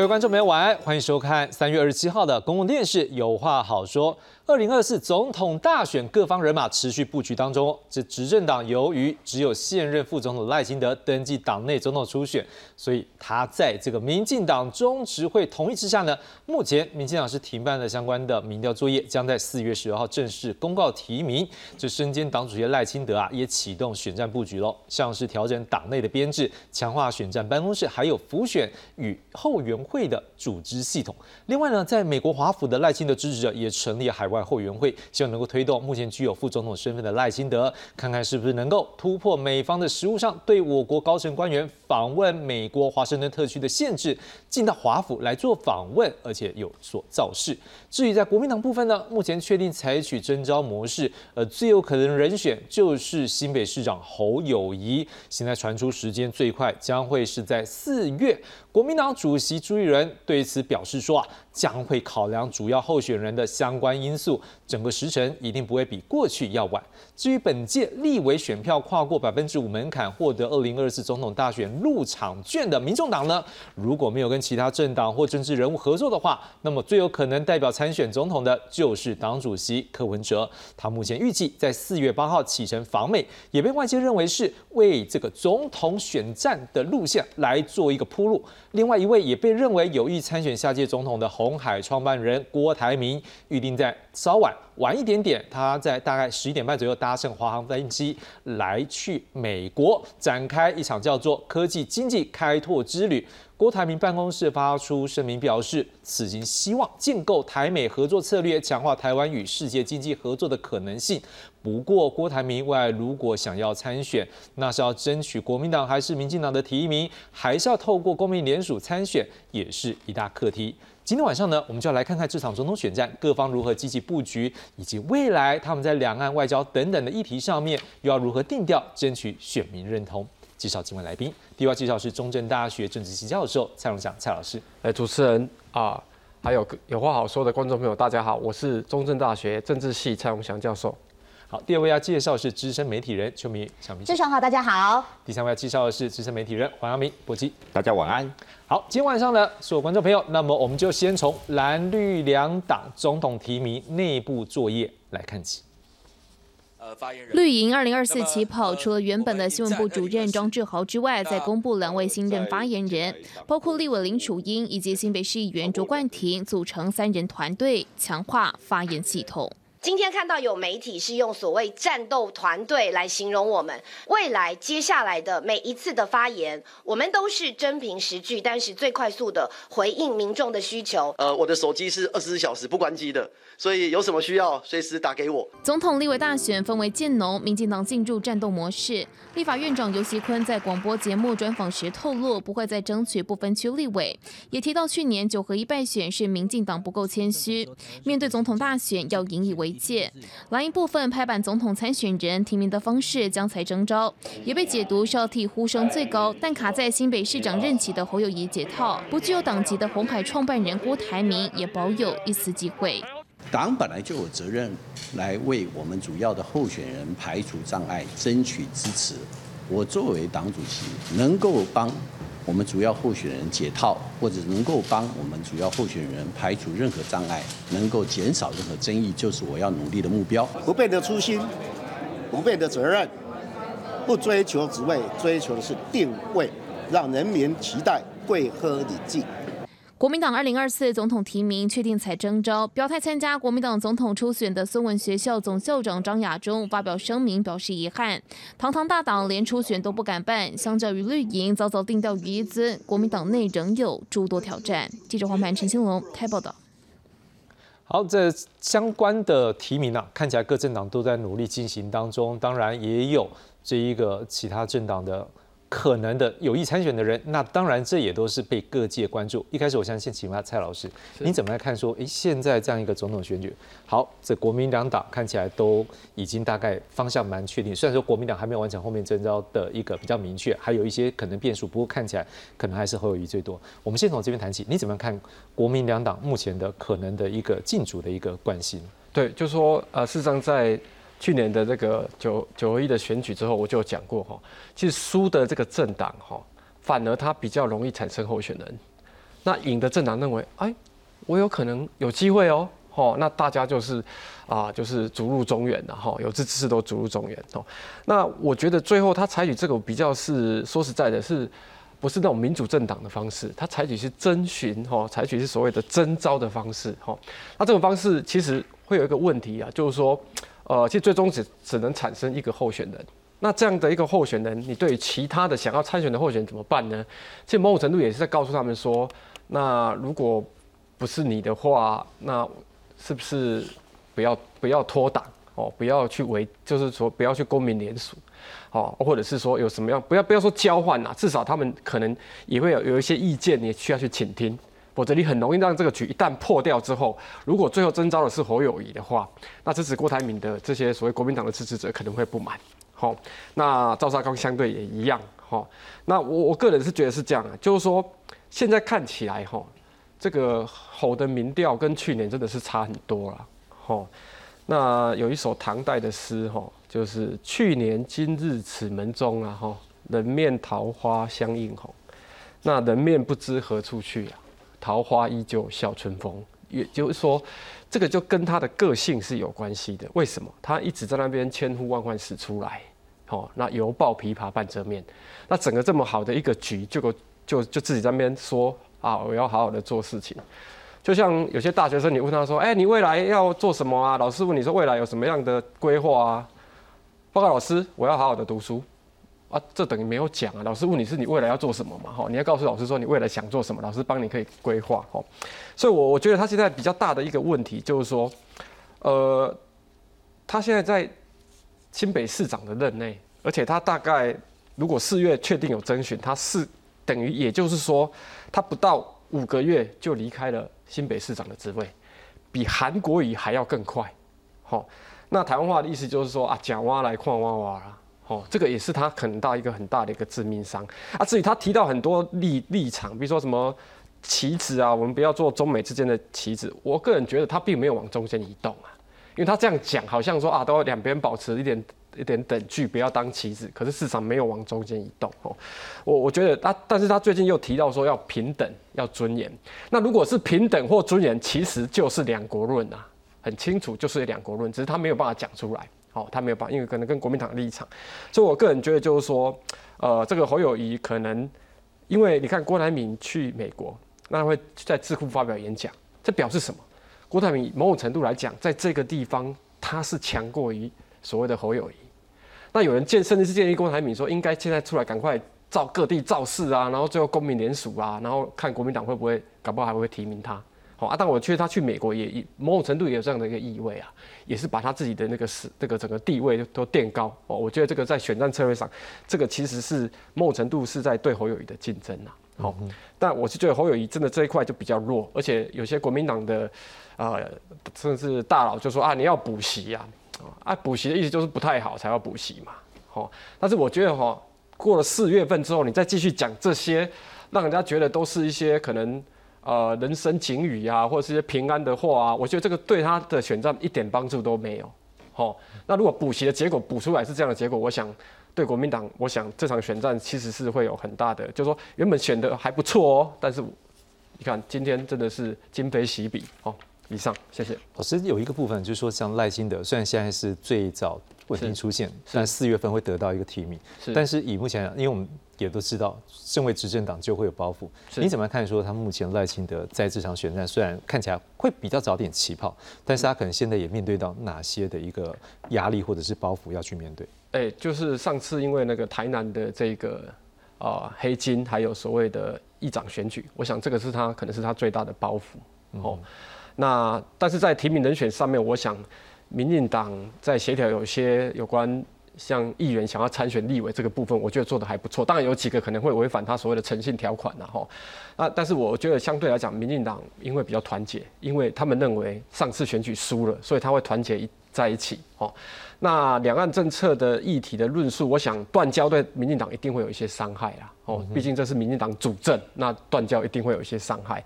各位观众朋友，晚安，欢迎收看三月二十七号的公共电视《有话好说》。二零二四总统大选，各方人马持续布局当中。这执政党由于只有现任副总统赖清德登记党内总统初选，所以他在这个民进党中执会同意之下呢，目前民进党是停办了相关的民调作业，将在四月十二号正式公告提名。这身兼党主席赖清德啊，也启动选战布局喽，像是调整党内的编制，强化选战办公室，还有辅选与后援会的组织系统。另外呢，在美国华府的赖清德支持者也成立海外。后援会希望能够推动目前具有副总统身份的赖清德，看看是不是能够突破美方的实务上对我国高层官员访问美国华盛顿特区的限制，进到华府来做访问，而且有所造势。至于在国民党部分呢，目前确定采取征召模式，呃，最有可能人选就是新北市长侯友谊。现在传出时间最快将会是在四月。国民党主席朱立伦对此表示说啊，将会考量主要候选人的相关因素，整个时程一定不会比过去要晚。至于本届立委选票跨过百分之五门槛获得二零二四总统大选入场券的民众党呢，如果没有跟其他政党或政治人物合作的话，那么最有可能代表参选总统的就是党主席柯文哲。他目前预计在四月八号启程访美，也被外界认为是为这个总统选战的路线来做一个铺路。另外一位也被认为有意参选下届总统的红海创办人郭台铭，预定在稍晚晚一点点，他在大概十一点半左右搭乘华航飞机来去美国，展开一场叫做“科技经济开拓之旅”。郭台铭办公室发出声明表示，此行希望建构台美合作策略，强化台湾与世界经济合作的可能性。不过，郭台铭未来如果想要参选，那是要争取国民党还是民进党的提名，还是要透过公民联署参选，也是一大课题。今天晚上呢，我们就要来看看这场总统选战各方如何积极布局，以及未来他们在两岸外交等等的议题上面，又要如何定调，争取选民认同。介绍今晚来宾，第一位介绍是中正大学政治系教授蔡荣祥蔡老师。哎，主持人啊，还有有话好说的观众朋友，大家好，我是中正大学政治系蔡荣祥教授。好，第二位要介绍是资深媒体人邱明小明。志常好，大家好。第三位要介绍的是资深媒体人黄阳明波基。大家晚安。好，今天晚上呢，所有观众朋友，那么我们就先从蓝绿两党总统提名内部作业来看起。绿营二零二四起跑，除了原本的新闻部主任庄志豪之外，再公布两位新任发言人，包括立委林楚英以及新北市议员卓冠廷，组成三人团队，强化发言系统。今天看到有媒体是用所谓战斗团队来形容我们，未来接下来的每一次的发言，我们都是真凭实据，但是最快速的回应民众的需求。呃，我的手机是二十四小时不关机的，所以有什么需要随时打给我。总统立委大选分为建农、民进党进入战斗模式。立法院长游锡坤在广播节目专访时透露，不会再争取不分区立委，也提到去年九合一败选是民进党不够谦虚，面对总统大选要引以为。届蓝营部分拍板总统参选人提名的方式将才征召，也被解读是要替呼声最高但卡在新北市长任期的侯友谊解套，不具有党籍的红海创办人郭台铭也保有一丝机会。党本来就有责任来为我们主要的候选人排除障碍，争取支持。我作为党主席，能够帮。我们主要候选人解套，或者能够帮我们主要候选人排除任何障碍，能够减少任何争议，就是我要努力的目标。不变的初心，不变的责任，不追求职位，追求的是定位，让人民期待贵和礼敬。国民党二零二四总统提名确定才征召，表态参加国民党总统初选的孙文学校总校长张亚中发表声明，表示遗憾。堂堂大党连初选都不敢办，相较于绿营早早定调于一尊，国民党内仍有诸多挑战。记者黄盘陈兴龙台报道。好，这相关的提名啊，看起来各政党都在努力进行当中，当然也有这一个其他政党的。可能的有意参选的人，那当然这也都是被各界关注。一开始我相信，请问蔡老师，你怎么来看说，诶，现在这样一个总统选举，好，这国民两党看起来都已经大概方向蛮确定。虽然说国民党还没有完成后面征召的一个比较明确，还有一些可能变数，不过看起来可能还是侯友谊最多。我们先从这边谈起，你怎么看国民两党目前的可能的一个进主的一个关系？对，就说呃，事实上在。去年的这个九九合一的选举之后，我就讲过哈，其实输的这个政党哈，反而他比较容易产生候选人。那赢的政党认为，哎，我有可能有机会哦，哦，那大家就是啊，就是逐入中原了哈，有志之士都逐入中原哦。那我觉得最后他采取这个比较是说实在的，是不是那种民主政党的方式？他采取是征询哈，采取是所谓的征召的方式哈。那这种方式其实会有一个问题啊，就是说，呃，其实最终只只能产生一个候选人。那这样的一个候选人，你对其他的想要参选的候选人怎么办呢？其实某种程度也是在告诉他们说，那如果不是你的话，那是不是不要不要脱党哦，不要去为，就是说不要去公民联署，哦，或者是说有什么样，不要不要说交换呐，至少他们可能也会有有一些意见，你需要去倾听，否则你很容易让这个局一旦破掉之后，如果最后征召的是侯友谊的话，那支持郭台铭的这些所谓国民党的支持者可能会不满。好，那赵少康相对也一样。好，那我我个人是觉得是这样啊，就是说现在看起来哈，这个侯的民调跟去年真的是差很多了。好，那有一首唐代的诗哈，就是去年今日此门中啊哈，人面桃花相映红。那人面不知何处去啊，桃花依旧笑春风。也就是说，这个就跟他的个性是有关系的。为什么？他一直在那边千呼万唤始出来。哦，那犹抱琵琶半遮面，那整个这么好的一个局，就就就自己在那边说啊，我要好好的做事情。就像有些大学生，你问他说，哎，你未来要做什么啊？老师问你说未来有什么样的规划啊？报告老师，我要好好的读书啊，这等于没有讲啊。老师问你是你未来要做什么嘛？哈，你要告诉老师说你未来想做什么，老师帮你可以规划。哈，所以，我我觉得他现在比较大的一个问题就是说，呃，他现在在。新北市长的任内，而且他大概如果四月确定有征询，他是等于也就是说，他不到五个月就离开了新北市长的职位，比韩国瑜还要更快。好，那台湾话的意思就是说啊，讲挖来矿挖挖啦。哦，这个也是他很大一个很大的一个致命伤。啊，至于他提到很多立立场，比如说什么棋子啊，我们不要做中美之间的棋子，我个人觉得他并没有往中间移动啊。因为他这样讲，好像说啊，都要两边保持一点一点等距，不要当棋子。可是市场没有往中间移动哦。我我觉得他，但是他最近又提到说要平等，要尊严。那如果是平等或尊严，其实就是两国论啊，很清楚就是两国论，只是他没有办法讲出来。哦，他没有办法，因为可能跟国民党立场。所以我个人觉得就是说，呃，这个侯友谊可能，因为你看郭台铭去美国，那会在智库发表演讲，这表示什么？郭台铭某种程度来讲，在这个地方他是强过于所谓的侯友谊。那有人建，甚至是建议郭台铭说，应该现在出来赶快造各地造势啊，然后最后公民联署啊，然后看国民党会不会，搞不好还会提名他。好啊，但我觉得他去美国也某种程度也有这样的一个意味啊，也是把他自己的那个是这个整个地位都垫高哦。我觉得这个在选战策略上，这个其实是某种程度是在对侯友谊的竞争啊。好，但我是觉得侯友谊真的这一块就比较弱，而且有些国民党的。啊，甚至大佬就说啊，你要补习呀，啊，补习的意思就是不太好才要补习嘛，好，但是我觉得哈，过了四月份之后，你再继续讲这些，让人家觉得都是一些可能呃人生警语啊，或者是一些平安的话啊，我觉得这个对他的选战一点帮助都没有，好，那如果补习的结果补出来是这样的结果，我想对国民党，我想这场选战其实是会有很大的，就是说原本选的还不错哦，但是你看今天真的是今非昔比哦。以上，谢谢老师。有一个部分就是说，像赖清德，虽然现在是最早稳定出现，但四月份会得到一个提名。但是以目前，因为我们也都知道，身为执政党就会有包袱。你怎么看？说他目前赖清德在这场选战，虽然看起来会比较早点起跑，但是他可能现在也面对到哪些的一个压力或者是包袱要去面对？哎，就是上次因为那个台南的这个啊黑金，还有所谓的议长选举，我想这个是他可能是他最大的包袱哦。那但是在提名人选上面，我想，民进党在协调有些有关像议员想要参选立委这个部分，我觉得做的还不错。当然有几个可能会违反他所谓的诚信条款呐，哈。那但是我觉得相对来讲，民进党因为比较团结，因为他们认为上次选举输了，所以他会团结一在一起，哦。那两岸政策的议题的论述，我想断交对民进党一定会有一些伤害啦，哦，毕竟这是民进党主政，那断交一定会有一些伤害。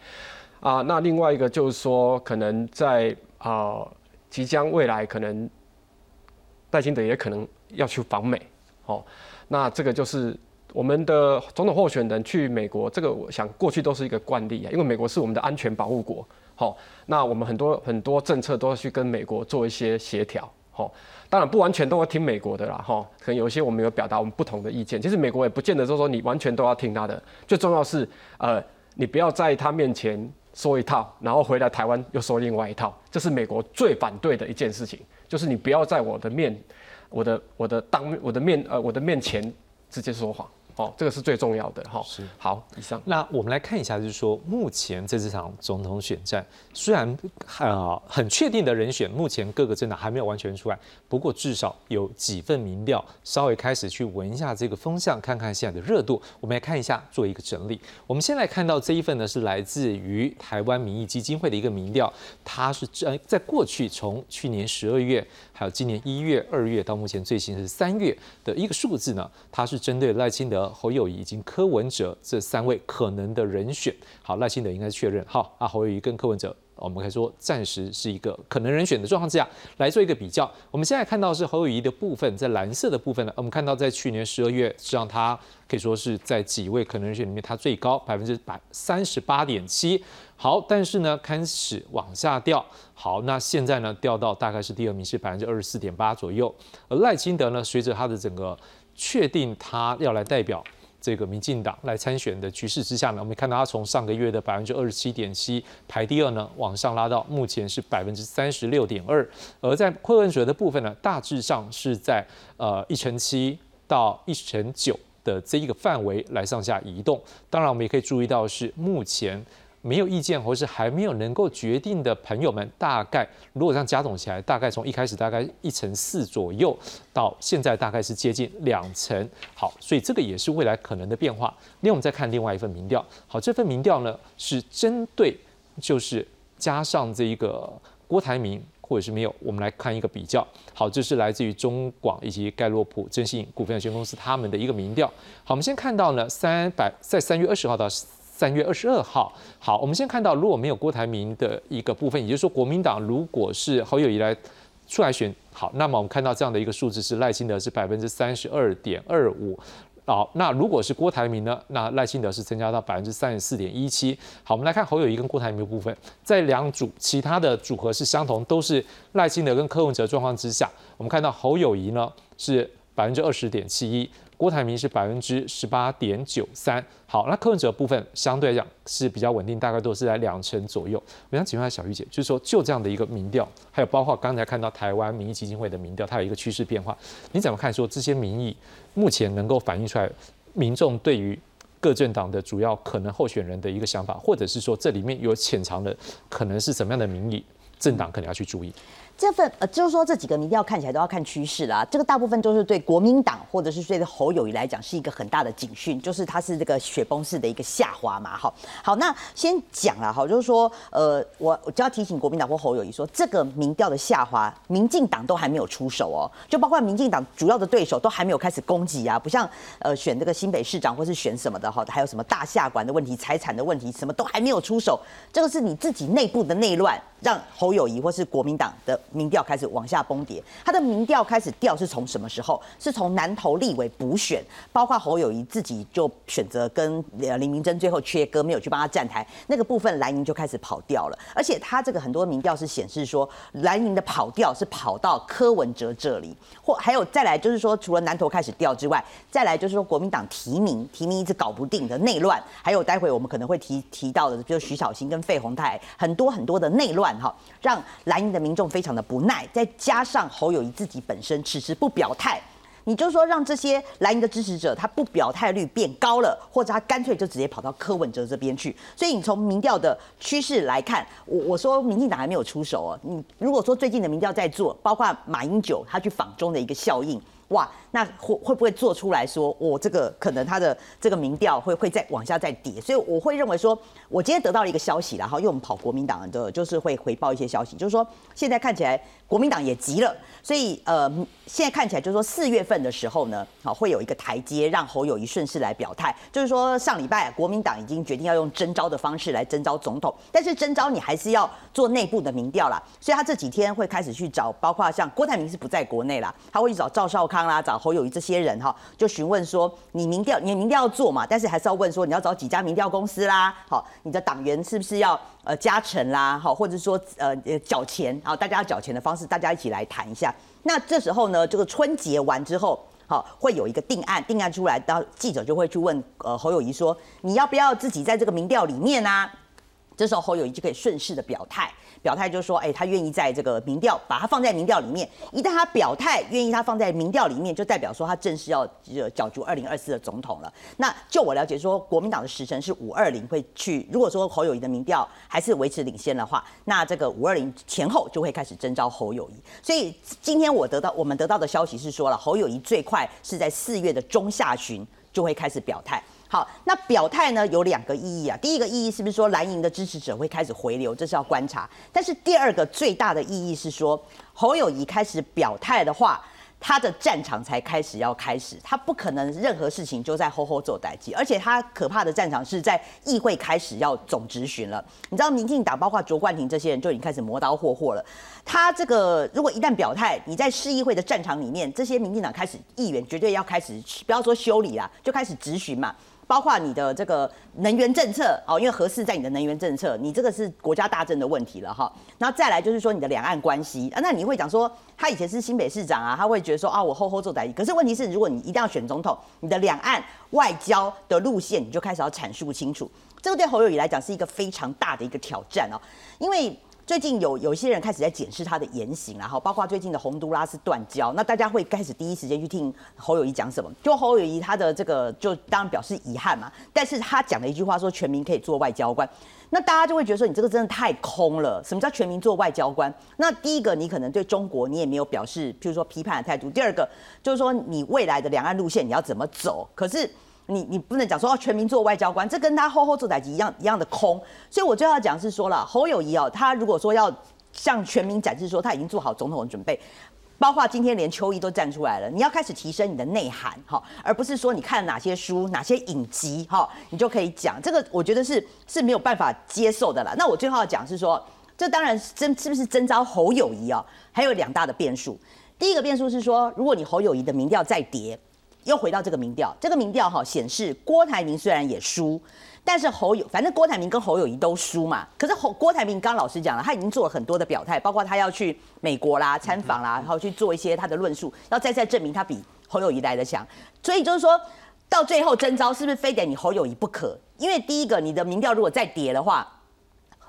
啊，那另外一个就是说，可能在啊即将未来，可能戴清德也可能要去访美，哦，那这个就是我们的总统候选人去美国，这个我想过去都是一个惯例啊，因为美国是我们的安全保护国。好，那我们很多很多政策都要去跟美国做一些协调。好，当然不完全都要听美国的啦。哈，可能有一些我们有表达我们不同的意见。其实美国也不见得就说你完全都要听他的。最重要是，呃，你不要在他面前说一套，然后回来台湾又说另外一套。这是美国最反对的一件事情，就是你不要在我的面，我的我的当我的面呃我的面前直接说谎。哦，这个是最重要的哈。是好，以上。那我们来看一下，就是说，目前在这场总统选战，虽然呃很确定的人选，目前各个政党还没有完全出来，不过至少有几份民调稍微开始去闻一下这个风向，看看现在的热度。我们来看一下，做一个整理。我们先来看到这一份呢，是来自于台湾民意基金会的一个民调，它是这在过去从去年十二月，还有今年一月、二月到目前最新是三月的一个数字呢，它是针对赖清德。侯友谊以及柯文哲这三位可能的人选，好，赖清德应该是确认，好，啊，侯友谊跟柯文哲，我们可以说暂时是一个可能人选的状况之下来做一个比较。我们现在看到是侯友谊的部分，在蓝色的部分呢，我们看到在去年十二月，实际上他可以说是在几位可能人选里面，他最高百分之百三十八点七，好，但是呢开始往下掉，好，那现在呢掉到大概是第二名是百分之二十四点八左右，而赖清德呢，随着他的整个确定他要来代表这个民进党来参选的局势之下呢，我们看到他从上个月的百分之二十七点七排第二呢，往上拉到目前是百分之三十六点二。而在柯文哲的部分呢，大致上是在呃一成七到一成九的这一个范围来上下移动。当然，我们也可以注意到是目前。没有意见或是还没有能够决定的朋友们，大概如果这样加总起来，大概从一开始大概一成四左右，到现在大概是接近两成。好，所以这个也是未来可能的变化。另外，我们再看另外一份民调。好，这份民调呢是针对就是加上这一个郭台铭或者是没有，我们来看一个比较。好，这是来自于中广以及盖洛普征信股份有限公司他们的一个民调。好，我们先看到呢三百在三月二十号到。三月二十二号，好，我们先看到如果没有郭台铭的一个部分，也就是说国民党如果是侯友谊来出来选，好，那么我们看到这样的一个数字是赖清德是百分之三十二点二五，好，那如果是郭台铭呢，那赖清德是增加到百分之三十四点一七。好，我们来看侯友谊跟郭台铭的部分，在两组其他的组合是相同，都是赖清德跟柯文哲状况之下，我们看到侯友谊呢是百分之二十点七一。郭台铭是百分之十八点九三，好，那柯文哲部分相对来讲是比较稳定，大概都是在两成左右。我想请问一下小玉姐，就是说就这样的一个民调，还有包括刚才看到台湾民意基金会的民调，它有一个趋势变化，你怎么看？说这些民意目前能够反映出来民众对于各政党的主要可能候选人的一个想法，或者是说这里面有潜藏的可能是什么样的民意，政党可能要去注意。这份呃，就是说这几个民调看起来都要看趋势啦。这个大部分都是对国民党或者是对侯友谊来讲是一个很大的警讯，就是它是这个雪崩式的一个下滑嘛。好，好，那先讲了哈，就是说呃，我我就要提醒国民党或侯友谊说，这个民调的下滑，民进党都还没有出手哦，就包括民进党主要的对手都还没有开始攻击啊，不像呃选这个新北市长或是选什么的哈，还有什么大下管的问题、财产的问题，什么都还没有出手，这个是你自己内部的内乱，让侯友谊或是国民党的。民调开始往下崩跌，他的民调开始掉是从什么时候？是从南投立委补选，包括侯友谊自己就选择跟林明珍最后缺歌，没有去帮他站台，那个部分蓝营就开始跑掉了。而且他这个很多民调是显示说，蓝营的跑调是跑到柯文哲这里，或还有再来就是说，除了南投开始掉之外，再来就是说国民党提名提名一直搞不定的内乱，还有待会我们可能会提提到的，就是徐小新跟费鸿泰很多很多的内乱哈，让蓝营的民众非常的。不耐，再加上侯友谊自己本身迟迟不表态，你就说让这些蓝营的支持者他不表态率变高了，或者他干脆就直接跑到柯文哲这边去。所以你从民调的趋势来看，我我说民进党还没有出手哦。你如果说最近的民调在做，包括马英九他去访中的一个效应。哇，那会会不会做出来说，我这个可能他的这个民调会会再往下再跌，所以我会认为说，我今天得到了一个消息然后因为我们跑国民党的就是会回报一些消息，就是说现在看起来国民党也急了，所以呃现在看起来就是说四月份的时候呢，好会有一个台阶让侯友谊顺势来表态，就是说上礼拜国民党已经决定要用征召的方式来征召总统，但是征召你还是要做内部的民调啦，所以他这几天会开始去找，包括像郭台铭是不在国内啦，他会去找赵少康。啦，找侯友谊这些人哈，就询问说，你民调，你民调要做嘛，但是还是要问说，你要找几家民调公司啦，好，你的党员是不是要呃加成啦，好，或者说呃缴钱，好，大家要缴钱的方式，大家一起来谈一下。那这时候呢，这个春节完之后，好，会有一个定案，定案出来，到记者就会去问呃侯友谊说，你要不要自己在这个民调里面啊？这时候侯友谊就可以顺势的表态。表态就是说，哎，他愿意在这个民调把它放在民调里面。一旦他表态愿意他放在民调里面，就代表说他正式要角逐二零二四的总统了。那就我了解说，国民党的时辰是五二零会去。如果说侯友谊的民调还是维持领先的话，那这个五二零前后就会开始征召侯友谊。所以今天我得到我们得到的消息是说了，侯友谊最快是在四月的中下旬就会开始表态。好，那表态呢有两个意义啊。第一个意义是不是说蓝营的支持者会开始回流，这是要观察。但是第二个最大的意义是说，侯友谊开始表态的话。他的战场才开始要开始，他不可能任何事情就在吼吼做代际，而且他可怕的战场是在议会开始要总执行了。你知道，民进党包括卓冠廷这些人就已经开始磨刀霍霍了。他这个如果一旦表态，你在市议会的战场里面，这些民进党开始议员绝对要开始，不要说修理啦，就开始执行嘛。包括你的这个能源政策哦，因为合适在你的能源政策，你这个是国家大政的问题了哈。然后再来就是说你的两岸关系啊，那你会讲说他以前是新北市长啊，他会觉得说啊我后后做代理，可是问题是如果你一定要选总统，你的两岸外交的路线你就开始要阐述清楚，这个对侯友宜来讲是一个非常大的一个挑战哦，因为。最近有有些人开始在检视他的言行，然后包括最近的洪都拉斯断交，那大家会开始第一时间去听侯友谊讲什么？就侯友谊他的这个就当然表示遗憾嘛，但是他讲了一句话说全民可以做外交官，那大家就会觉得说你这个真的太空了。什么叫全民做外交官？那第一个你可能对中国你也没有表示，譬如说批判的态度；第二个就是说你未来的两岸路线你要怎么走？可是。你你不能讲说哦，全民做外交官，这跟他后后做代级一样一样的空。所以我就要讲是说了，侯友谊哦，他如果说要向全民展示说他已经做好总统的准备，包括今天连邱毅都站出来了，你要开始提升你的内涵哈，而不是说你看哪些书、哪些影集哈，你就可以讲这个，我觉得是是没有办法接受的了。那我最后要讲是说，这当然真是不是征召侯友谊啊？还有两大的变数。第一个变数是说，如果你侯友谊的民调再跌。又回到这个民调，这个民调哈显示郭台铭虽然也输，但是侯友反正郭台铭跟侯友谊都输嘛。可是侯郭台铭刚老师讲了，他已经做了很多的表态，包括他要去美国啦参访啦，然后去做一些他的论述，要再再证明他比侯友谊来的强。所以就是说到最后征召是不是非得你侯友谊不可？因为第一个你的民调如果再跌的话。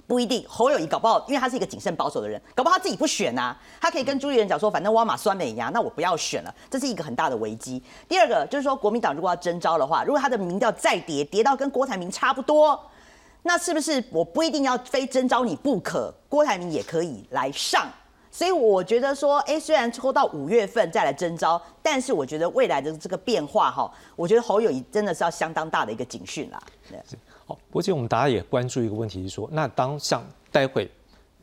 不一定，侯友谊搞不好，因为他是一个谨慎保守的人，搞不好他自己不选呐。他可以跟朱立伦讲说，反正挖马酸美牙，那我不要选了，这是一个很大的危机。第二个就是说，国民党如果要征召的话，如果他的民调再跌，跌到跟郭台铭差不多，那是不是我不一定要非征召你不可？郭台铭也可以来上。所以我觉得说，哎，虽然拖到五月份再来征召，但是我觉得未来的这个变化哈，我觉得侯友谊真的是要相当大的一个警讯啦。好，不过其实我们大家也关注一个问题，是说，那当像待会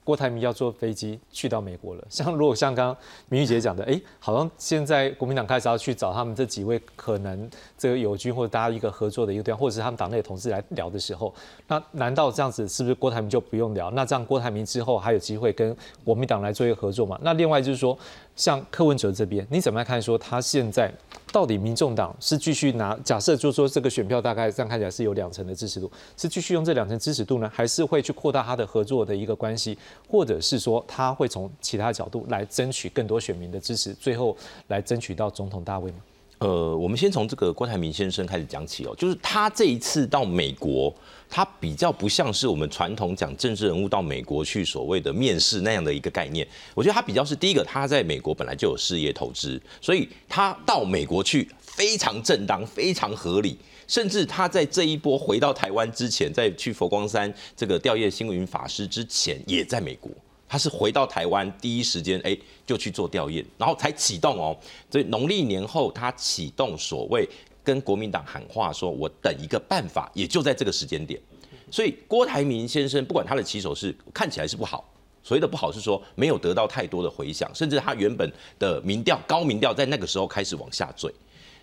郭台铭要坐飞机去到美国了，像如果像刚刚明玉姐讲的，哎，好像现在国民党开始要去找他们这几位可能这个友军或者大家一个合作的一个对象，或者是他们党内的同事来聊的时候，那难道这样子是不是郭台铭就不用聊？那这样郭台铭之后还有机会跟国民党来做一个合作吗？那另外就是说。像柯文哲这边，你怎么来看？说他现在到底民众党是继续拿？假设就是说这个选票大概这样看起来是有两成的支持度，是继续用这两成支持度呢，还是会去扩大他的合作的一个关系，或者是说他会从其他角度来争取更多选民的支持，最后来争取到总统大位吗？呃，我们先从这个郭台铭先生开始讲起哦，就是他这一次到美国，他比较不像是我们传统讲政治人物到美国去所谓的面试那样的一个概念。我觉得他比较是第一个，他在美国本来就有事业投资，所以他到美国去非常正当、非常合理。甚至他在这一波回到台湾之前，在去佛光山这个吊唁星云法师之前，也在美国。他是回到台湾第一时间，哎，就去做吊唁，然后才启动哦。所以农历年后，他启动所谓跟国民党喊话，说我等一个办法，也就在这个时间点。所以郭台铭先生，不管他的起手是看起来是不好，所谓的不好是说没有得到太多的回响，甚至他原本的民调高民调在那个时候开始往下坠。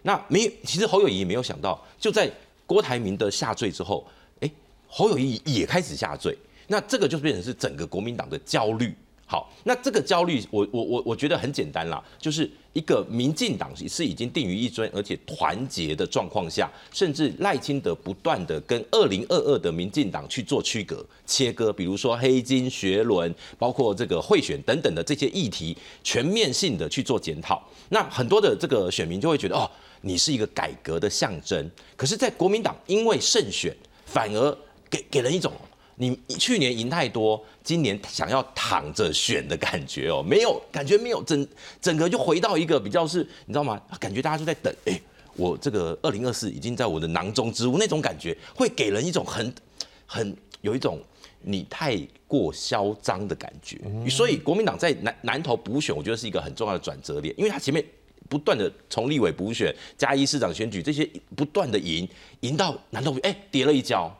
那没，其实侯友谊也没有想到，就在郭台铭的下坠之后，哎，侯友谊也开始下坠。那这个就变成是整个国民党的焦虑好，那这个焦虑，我我我我觉得很简单啦，就是一个民进党是已经定于一尊，而且团结的状况下，甚至赖清德不断的跟二零二二的民进党去做区隔切割，比如说黑金学伦，包括这个贿选等等的这些议题，全面性的去做检讨。那很多的这个选民就会觉得，哦，你是一个改革的象征。可是，在国民党因为胜选，反而给给人一种。你去年赢太多，今年想要躺着选的感觉哦，没有感觉，没有整整个就回到一个比较是，你知道吗？感觉大家就在等，哎，我这个二零二四已经在我的囊中之物，那种感觉会给人一种很很有一种你太过嚣张的感觉。所以国民党在南南投补选，我觉得是一个很重要的转折点，因为他前面不断的从立委补选、嘉义市长选举这些不断的赢，赢到南投哎跌了一跤。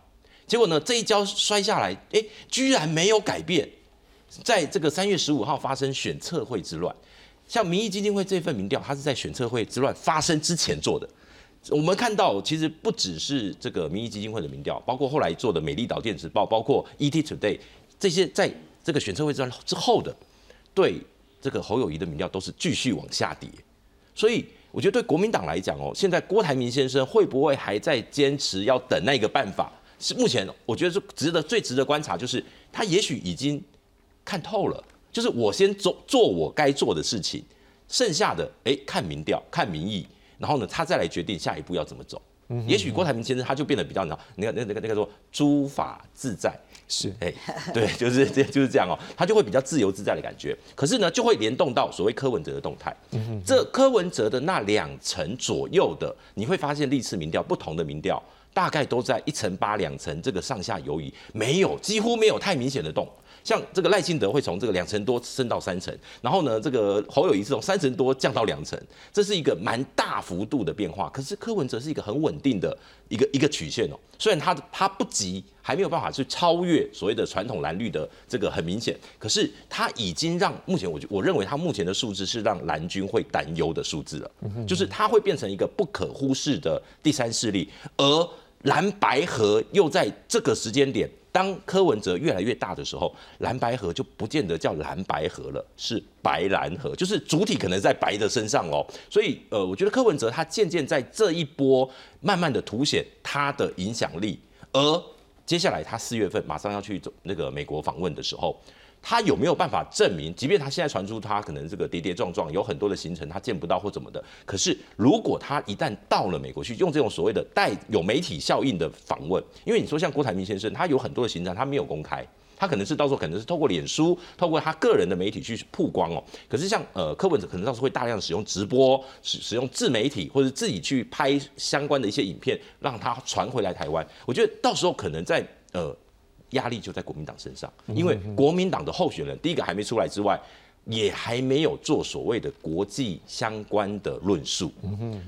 结果呢？这一跤摔下来，哎，居然没有改变。在这个三月十五号发生选测会之乱，像民意基金会这份民调，它是在选测会之乱发生之前做的。我们看到，其实不只是这个民意基金会的民调，包括后来做的美丽岛电子报，包括 ET Today 这些，在这个选测会之乱之后的，对这个侯友谊的民调都是继续往下跌。所以，我觉得对国民党来讲哦，现在郭台铭先生会不会还在坚持要等那个办法？是目前我觉得是值得最值得观察，就是他也许已经看透了，就是我先做做我该做的事情，剩下的哎看民调看民意，然后呢他再来决定下一步要怎么走。也许郭台铭先生他就变得比较，你看那那个那个说诸法自在是哎对，就是这就是这样哦，他就会比较自由自在的感觉。可是呢就会联动到所谓柯文哲的动态，这柯文哲的那两成左右的，你会发现历次民调不同的民调。大概都在一层八两层这个上下游移，没有几乎没有太明显的动。像这个赖清德会从这个两成多升到三成，然后呢，这个侯友谊是从三成多降到两成，这是一个蛮大幅度的变化。可是柯文哲是一个很稳定的一个一个曲线哦，虽然他他不急，还没有办法去超越所谓的传统蓝绿的这个很明显，可是他已经让目前我我认为他目前的数字是让蓝军会担忧的数字了，就是他会变成一个不可忽视的第三势力，而。蓝白河又在这个时间点，当柯文哲越来越大的时候，蓝白河就不见得叫蓝白河了，是白蓝河，就是主体可能在白的身上哦。所以，呃，我觉得柯文哲他渐渐在这一波慢慢的凸显他的影响力，而接下来他四月份马上要去走那个美国访问的时候。他有没有办法证明？即便他现在传出他可能这个跌跌撞撞，有很多的行程他见不到或怎么的，可是如果他一旦到了美国去，用这种所谓的带有媒体效应的访问，因为你说像郭台铭先生，他有很多的行程他没有公开，他可能是到时候可能是透过脸书，透过他个人的媒体去曝光哦。可是像呃柯文哲可能到时候会大量使用直播，使使用自媒体或者自己去拍相关的一些影片，让他传回来台湾。我觉得到时候可能在呃。压力就在国民党身上，因为国民党的候选人第一个还没出来之外，也还没有做所谓的国际相关的论述，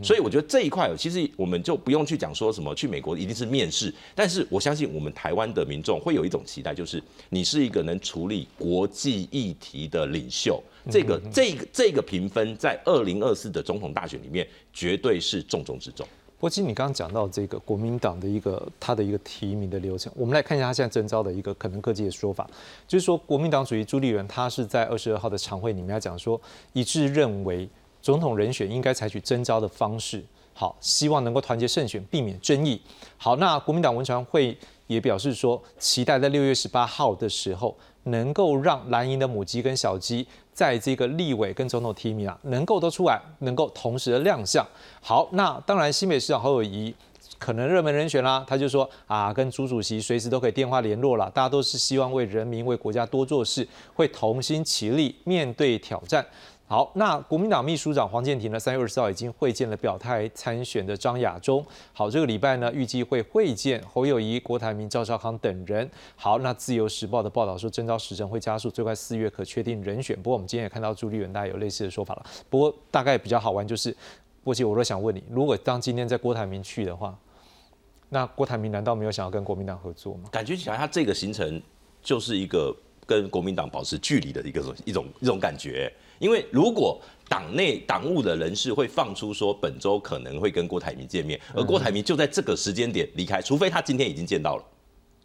所以我觉得这一块其实我们就不用去讲说什么去美国一定是面试，但是我相信我们台湾的民众会有一种期待，就是你是一个能处理国际议题的领袖，这个这个这个评分在二零二四的总统大选里面绝对是重中之重。不过，其实你刚刚讲到这个国民党的一个他的一个提名的流程，我们来看一下他现在征召的一个可能各界的说法，就是说国民党主席朱立伦他是在二十二号的常会里面讲说，一致认为总统人选应该采取征召的方式，好，希望能够团结胜选，避免争议。好，那国民党文传会也表示说，期待在六月十八号的时候，能够让蓝营的母鸡跟小鸡。在这个立委跟总统提名啊，能够都出来，能够同时的亮相。好，那当然新北市长侯友谊可能热门人选啦，他就说啊，跟朱主席随时都可以电话联络了，大家都是希望为人民、为国家多做事，会同心齐力面对挑战。好，那国民党秘书长黄建庭呢？三月二十号已经会见了表态参选的张亚中。好，这个礼拜呢，预计会会见侯友谊、郭台铭、赵少康等人。好，那自由时报的报道说，征召时程会加速，最快四月可确定人选。不过我们今天也看到朱立伦大概有类似的说法了。不过大概比较好玩就是，过去，我都想问你，如果当今天在郭台铭去的话，那郭台铭难道没有想要跟国民党合作吗？感觉起来他这个行程就是一个跟国民党保持距离的一个一种一种感觉。因为如果党内党务的人士会放出说本周可能会跟郭台铭见面，而郭台铭就在这个时间点离开，除非他今天已经见到了，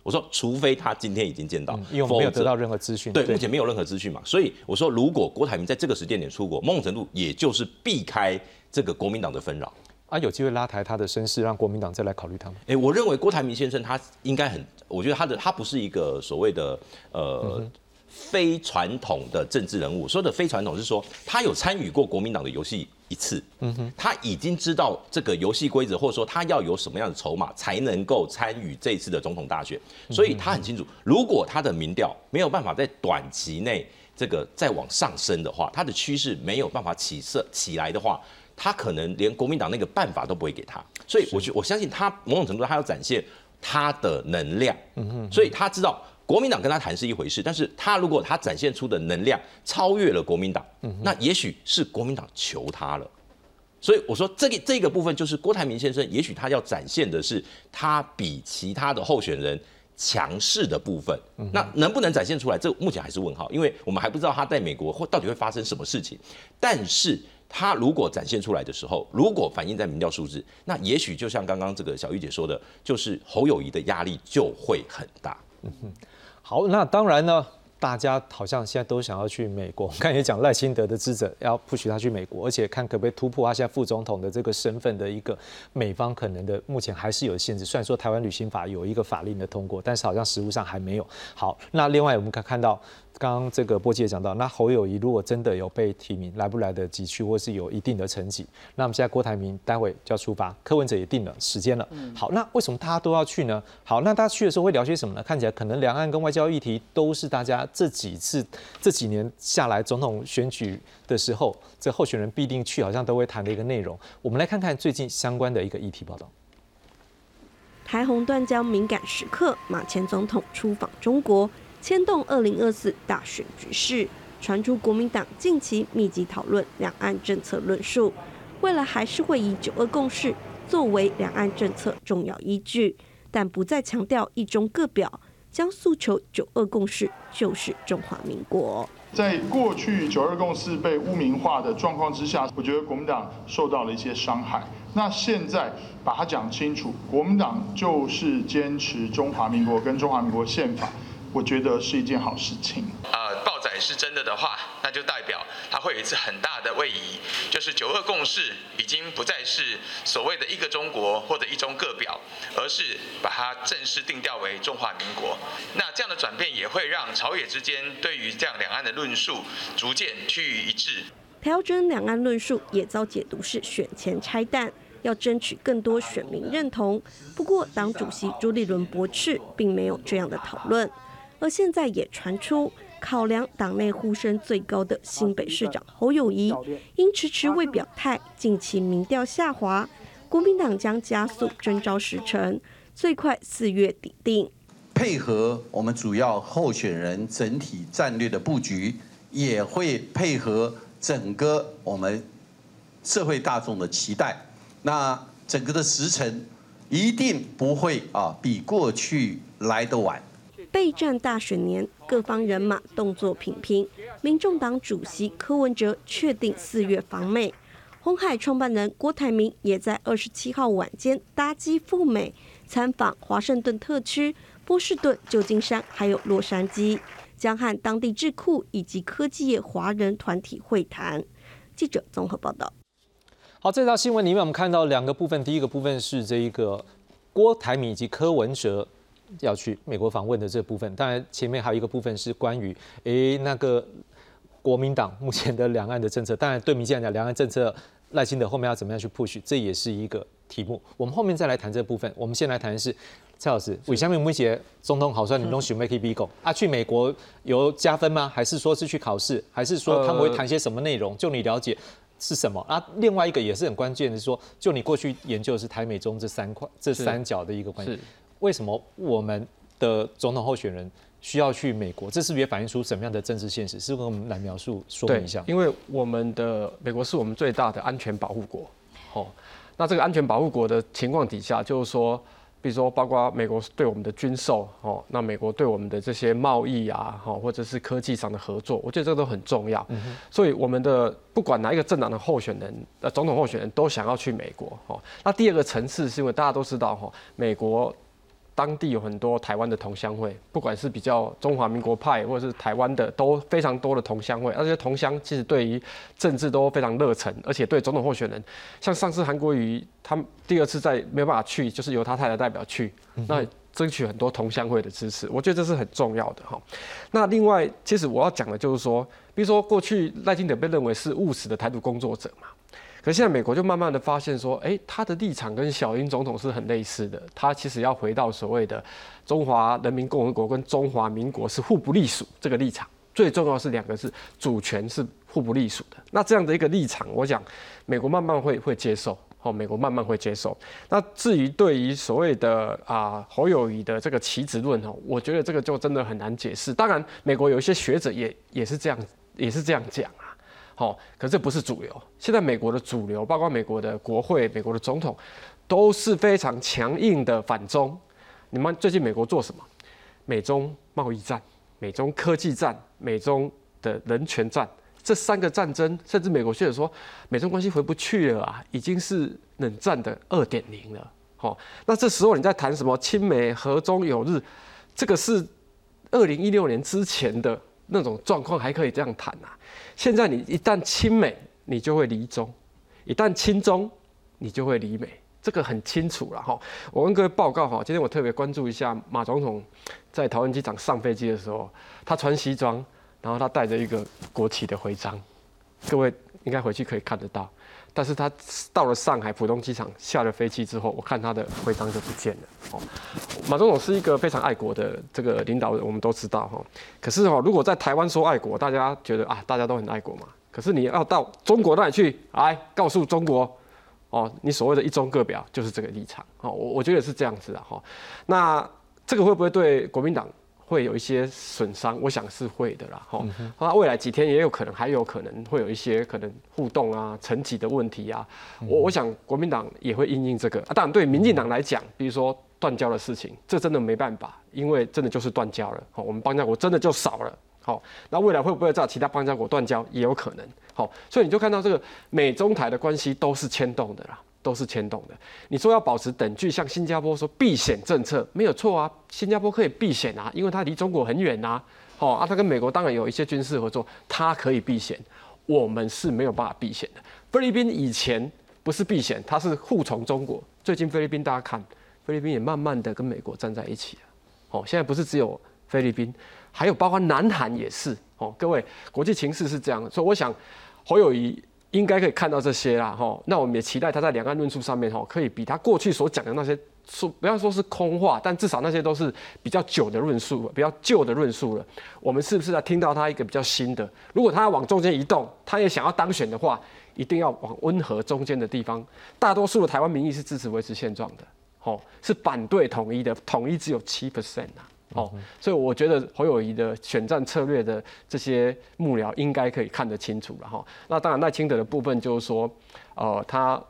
我说，除非他今天已经见到，因为我们没有得到任何资讯。对，目前没有任何资讯嘛，所以我说，如果郭台铭在这个时间点出国，某种程度也就是避开这个国民党的纷扰啊，有机会拉抬他的身世，让国民党再来考虑他吗？哎，我认为郭台铭先生他应该很，我觉得他的他不是一个所谓的呃。非传统的政治人物，说的非传统是说他有参与过国民党的游戏一次，嗯哼，他已经知道这个游戏规则，或者说他要有什么样的筹码才能够参与这次的总统大选，所以他很清楚，如果他的民调没有办法在短期内这个再往上升的话，他的趋势没有办法起色起来的话，他可能连国民党那个办法都不会给他，所以我觉我相信他某种程度他要展现他的能量，嗯哼，所以他知道。国民党跟他谈是一回事，但是他如果他展现出的能量超越了国民党，那也许是国民党求他了。所以我说这个这个部分就是郭台铭先生，也许他要展现的是他比其他的候选人强势的部分。那能不能展现出来，这目前还是问号，因为我们还不知道他在美国或到底会发生什么事情。但是他如果展现出来的时候，如果反映在民调数字，那也许就像刚刚这个小玉姐说的，就是侯友谊的压力就会很大。嗯哼。好，那当然呢，大家好像现在都想要去美国。刚才也讲赖清德的智者要不许他去美国，而且看可不可以突破他现在副总统的这个身份的一个美方可能的，目前还是有限制。虽然说台湾旅行法有一个法令的通过，但是好像实务上还没有。好，那另外我们可看到。刚刚这个波姐也讲到，那侯友谊如果真的有被提名，来不来得及去，或是有一定的成绩，那我们现在郭台铭待会就要出发，柯文哲也定了时间了。好，那为什么大家都要去呢？好，那大家去的时候会聊些什么呢？看起来可能两岸跟外交议题都是大家这几次这几年下来总统选举的时候，这候选人必定去，好像都会谈的一个内容。我们来看看最近相关的一个议题报道。台红断交敏感时刻，马前总统出访中国。牵动二零二四大选局势，传出国民党近期密集讨论两岸政策论述，未来还是会以九二共识作为两岸政策重要依据，但不再强调一中各表，将诉求九二共识就是中华民国。在过去九二共识被污名化的状况之下，我觉得国民党受到了一些伤害。那现在把它讲清楚，国民党就是坚持中华民国跟中华民国宪法。我觉得是一件好事情。呃，报载是真的的话，那就代表它会有一次很大的位移，就是九二共识已经不再是所谓的一个中国或者一中各表，而是把它正式定调为中华民国。那这样的转变也会让朝野之间对于这样两岸的论述逐渐趋于一致。调整两岸论述也遭解读是选前拆弹，要争取更多选民认同。不过，党主席朱立伦驳斥，并没有这样的讨论。而现在也传出，考量党内呼声最高的新北市长侯友谊因迟迟未表态，近期民调下滑，国民党将加速征召时程，最快四月底定。配合我们主要候选人整体战略的布局，也会配合整个我们社会大众的期待。那整个的时程一定不会啊比过去来得晚。备战大选年，各方人马动作频频。民众党主席柯文哲确定四月访美，红海创办人郭台铭也在二十七号晚间搭机赴美，参访华盛顿特区、波士顿、旧金山，还有洛杉矶，将和当地智库以及科技业华人团体会谈。记者综合报道。好，这条新闻里面我们看到两个部分，第一个部分是这一个郭台铭以及柯文哲。要去美国访问的这部分，当然前面还有一个部分是关于诶那个国民党目前的两岸的政策。当然对民进党讲，两岸政策赖清德后面要怎么样去 push，这也是一个题目。我们后面再来谈这部分。我们先来谈的是蔡老师，为下面威胁总统好算你东西 make b i g 啊？去美国有加分吗？还是说是去考试？还是说他们会谈些什么内容？就你了解是什么？啊，另外一个也是很关键的是说，就你过去研究的是台美中这三块这三角的一个关系。为什么我们的总统候选人需要去美国？这是不是也反映出什么样的政治现实？是不是我们来描述说明一下？因为我们的美国是我们最大的安全保护国。哦，那这个安全保护国的情况底下，就是说，比如说包括美国对我们的军售，哦，那美国对我们的这些贸易啊，哈，或者是科技上的合作，我觉得这个都很重要。所以我们的不管哪一个政党的候选人，呃，总统候选人都想要去美国。哦，那第二个层次是因为大家都知道，哈，美国。当地有很多台湾的同乡会，不管是比较中华民国派或者是台湾的，都非常多的同乡会。而且同乡其实对于政治都非常热忱，而且对总统候选人，像上次韩国瑜他第二次在没有办法去，就是由他太太代表去，那争取很多同乡会的支持，我觉得这是很重要的哈。那另外，其实我要讲的就是说，比如说过去赖清德被认为是务实的台独工作者嘛。可现在美国就慢慢的发现说，哎，他的立场跟小英总统是很类似的，他其实要回到所谓的中华人民共和国跟中华民国是互不隶属这个立场，最重要是两个是主权是互不隶属的。那这样的一个立场，我想美国慢慢会会接受，哦，美国慢慢会接受。那至于对于所谓的啊侯友谊的这个棋子论哦，我觉得这个就真的很难解释。当然，美国有一些学者也也是这样，也是这样讲啊。好，可这不是主流。现在美国的主流，包括美国的国会、美国的总统，都是非常强硬的反中。你们最近美国做什么？美中贸易战、美中科技战、美中的人权战，这三个战争，甚至美国现在说美中关系回不去了啊，已经是冷战的二点零了。好，那这时候你在谈什么亲美、和中有日，这个是二零一六年之前的那种状况，还可以这样谈啊？现在你一旦亲美，你就会离中；一旦亲中，你就会离美。这个很清楚了哈。我跟各位报告哈，今天我特别关注一下马总统在桃园机场上飞机的时候，他穿西装，然后他带着一个国旗的徽章。各位应该回去可以看得到。但是他到了上海浦东机场，下了飞机之后，我看他的徽章就不见了。哦，马总统是一个非常爱国的这个领导人，我们都知道哈。可是哈，如果在台湾说爱国，大家觉得啊，大家都很爱国嘛。可是你要到中国那里去，来告诉中国，哦，你所谓的一中各表就是这个立场。哦，我我觉得是这样子的哈。那这个会不会对国民党？会有一些损伤，我想是会的啦，哈。那未来几天也有可能，还有可能会有一些可能互动啊、层级的问题啊。我我想国民党也会因应这个啊。当然，对民进党来讲，比如说断交的事情，这真的没办法，因为真的就是断交了。好，我们邦交国真的就少了。好，那未来会不会在其他邦交国断交，也有可能。好，所以你就看到这个美中台的关系都是牵动的啦。都是牵动的。你说要保持等距，像新加坡说避险政策没有错啊，新加坡可以避险啊，因为它离中国很远呐。哦啊，它跟美国当然有一些军事合作，它可以避险，我们是没有办法避险的。菲律宾以前不是避险，它是护从中国。最近菲律宾大家看，菲律宾也慢慢的跟美国站在一起了。哦，现在不是只有菲律宾，还有包括南韩也是。哦，各位国际情势是这样，所以我想侯友谊。应该可以看到这些啦，哈，那我们也期待他在两岸论述上面，哈，可以比他过去所讲的那些说，不要说是空话，但至少那些都是比较久的论述，比较旧的论述了。我们是不是在听到他一个比较新的？如果他要往中间移动，他也想要当选的话，一定要往温和中间的地方。大多数的台湾民意是支持维持现状的，哦，是反对统一的，统一只有七 percent 啊。哦，所以我觉得侯友谊的选战策略的这些幕僚应该可以看得清楚了哈。那当然赖清德的部分就是说，呃，他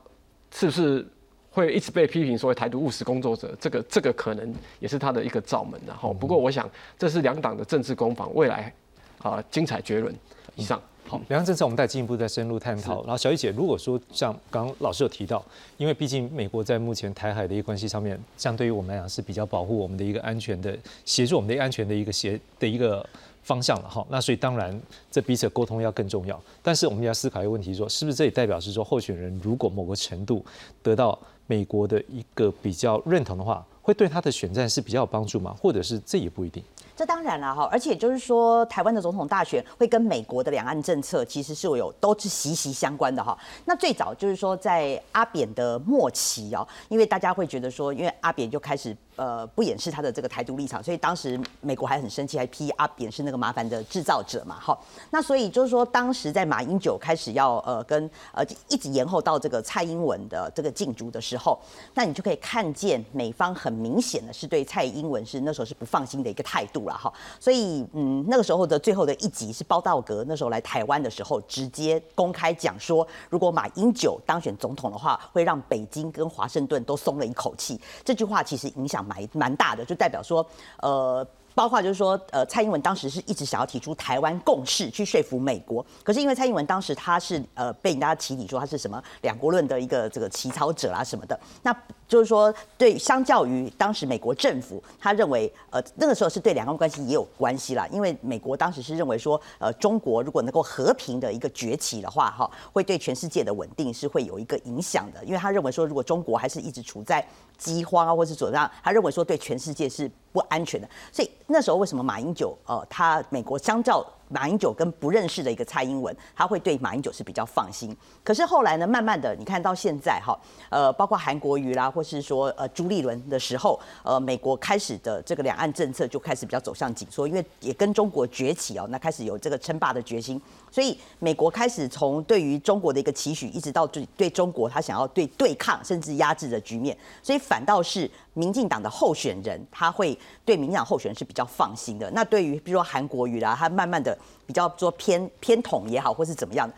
是不是会一直被批评说台独务实工作者？这个这个可能也是他的一个罩门然后。不过我想这是两党的政治攻防，未来啊精彩绝伦。以上。好，两岸政策我们再进一步再深入探讨。然后小玉姐，如果说像刚刚老师有提到，因为毕竟美国在目前台海的一个关系上面，相对于我们来讲是比较保护我们的一个安全的，协助我们的安全的一个协的一个方向了哈。那所以当然这彼此沟通要更重要。但是我们要思考一个问题，说是不是这也代表是说候选人如果某个程度得到美国的一个比较认同的话，会对他的选战是比较有帮助吗？或者是这也不一定。这当然了哈，而且就是说，台湾的总统大选会跟美国的两岸政策其实是有都是息息相关的哈。那最早就是说，在阿扁的末期哦，因为大家会觉得说，因为阿扁就开始。呃，不掩饰他的这个台独立场，所以当时美国还很生气，还批阿扁是那个麻烦的制造者嘛。好，那所以就是说，当时在马英九开始要呃跟呃一直延后到这个蔡英文的这个竞逐的时候，那你就可以看见美方很明显的是对蔡英文是那时候是不放心的一个态度了哈。所以嗯，那个时候的最后的一集是包道格那时候来台湾的时候，直接公开讲说，如果马英九当选总统的话，会让北京跟华盛顿都松了一口气。这句话其实影响。蛮蛮大的，就代表说，呃，包括就是说，呃，蔡英文当时是一直想要提出台湾共识去说服美国，可是因为蔡英文当时他是呃被大家起底说他是什么两国论的一个这个起草者啊什么的，那就是说对相较于当时美国政府，他认为呃那个时候是对两岸关系也有关系啦，因为美国当时是认为说呃中国如果能够和平的一个崛起的话哈，会对全世界的稳定是会有一个影响的，因为他认为说如果中国还是一直处在饥荒啊或是怎么样，他认为说对全世界是不安全的，所以那时候为什么马英九呃他美国相较马英九跟不认识的一个蔡英文，他会对马英九是比较放心。可是后来呢，慢慢的你看到现在哈，呃，包括韩国瑜啦，或是说呃朱立伦的时候，呃，美国开始的这个两岸政策就开始比较走向紧缩，因为也跟中国崛起哦，那开始有这个称霸的决心。所以美国开始从对于中国的一个期许，一直到对对中国他想要对对抗甚至压制的局面，所以反倒是民进党的候选人他会对民进党候选人是比较放心的。那对于比如说韩国瑜啦，他慢慢的比较说偏偏统也好，或是怎么样。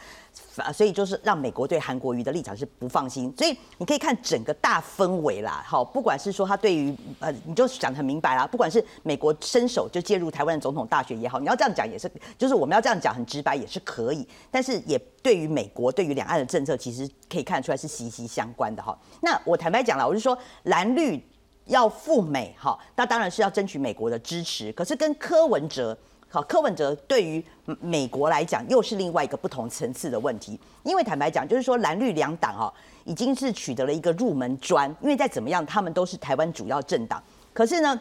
所以就是让美国对韩国瑜的立场是不放心，所以你可以看整个大氛围啦，好，不管是说他对于呃，你就讲得很明白啦，不管是美国伸手就介入台湾的总统大选也好，你要这样讲也是，就是我们要这样讲很直白也是可以，但是也对于美国对于两岸的政策其实可以看得出来是息息相关的哈。那我坦白讲了，我是说蓝绿要赴美哈，那当然是要争取美国的支持，可是跟柯文哲。好，柯文哲对于美国来讲又是另外一个不同层次的问题，因为坦白讲，就是说蓝绿两党哦，已经是取得了一个入门砖，因为再怎么样，他们都是台湾主要政党，可是呢。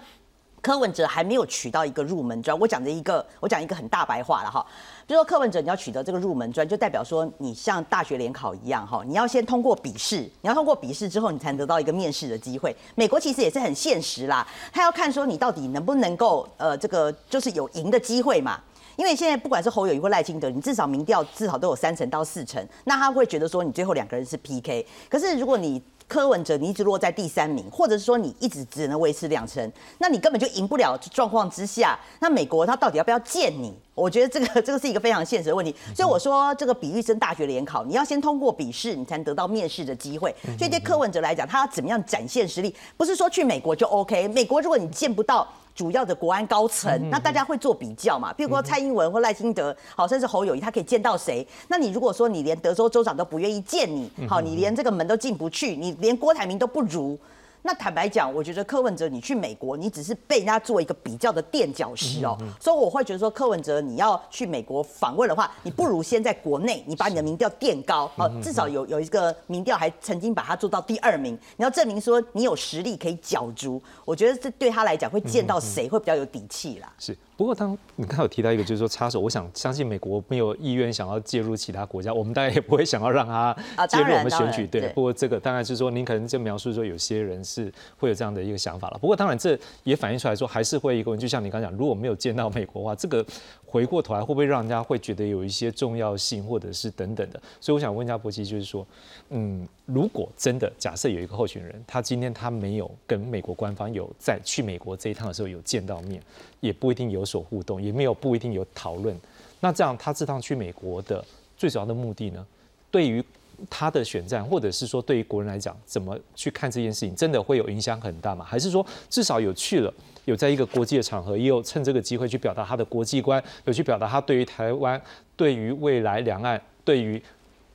柯文哲还没有取到一个入门砖，我讲的一个，我讲一个很大白话了哈，比如说柯文哲你要取得这个入门砖，就代表说你像大学联考一样哈，你要先通过笔试，你要通过笔试之后，你才能得到一个面试的机会。美国其实也是很现实啦，他要看说你到底能不能够呃这个就是有赢的机会嘛，因为现在不管是侯友谊或赖清德，你至少民调至少都有三成到四成，那他会觉得说你最后两个人是 PK，可是如果你柯文哲，你一直落在第三名，或者是说你一直只能维持两成，那你根本就赢不了状况之下，那美国他到底要不要见你？我觉得这个 这个是一个非常现实的问题。所以我说，这个比喻生大学联考，你要先通过笔试，你才能得到面试的机会。所以对柯文哲来讲，他要怎么样展现实力？不是说去美国就 OK，美国如果你见不到。主要的国安高层，那大家会做比较嘛？比如说蔡英文或赖清德，好，甚至侯友谊，他可以见到谁？那你如果说你连德州州长都不愿意见你，好，你连这个门都进不去，你连郭台铭都不如。那坦白讲，我觉得柯文哲你去美国，你只是被人家做一个比较的垫脚石哦。所以我会觉得说，柯文哲你要去美国访问的话，你不如先在国内，你把你的民调垫高，好，至少有有一个民调还曾经把他做到第二名。你要证明说你有实力可以角逐，我觉得这对他来讲会见到谁会比较有底气啦。是。不过，当你刚有提到一个，就是说插手，我想相信美国没有意愿想要介入其他国家，我们当然也不会想要让他介入我们选举。对，不过这个当然是说，您可能就描述说，有些人是会有这样的一个想法了。不过，当然这也反映出来说，还是会一个问，就像你刚讲，如果没有见到美国的话，这个回过头来会不会让人家会觉得有一些重要性，或者是等等的？所以，我想问一下博奇，就是说，嗯，如果真的假设有一个候选人，他今天他没有跟美国官方有在去美国这一趟的时候有见到面。也不一定有所互动，也没有不一定有讨论。那这样他这趟去美国的最主要的目的呢？对于他的选战，或者是说对于国人来讲，怎么去看这件事情，真的会有影响很大吗？还是说至少有去了，有在一个国际的场合，也有趁这个机会去表达他的国际观，有去表达他对于台湾、对于未来两岸、对于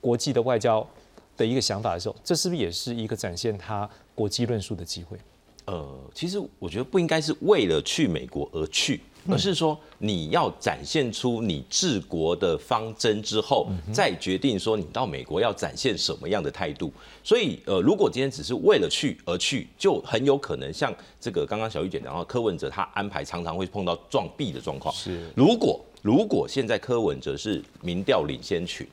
国际的外交的一个想法的时候，这是不是也是一个展现他国际论述的机会？呃，其实我觉得不应该是为了去美国而去，而是说你要展现出你治国的方针之后，再决定说你到美国要展现什么样的态度。所以，呃，如果今天只是为了去而去，就很有可能像这个刚刚小玉姐讲到，柯文哲他安排常常会碰到撞壁的状况。是，如果如果现在柯文哲是民调领先群，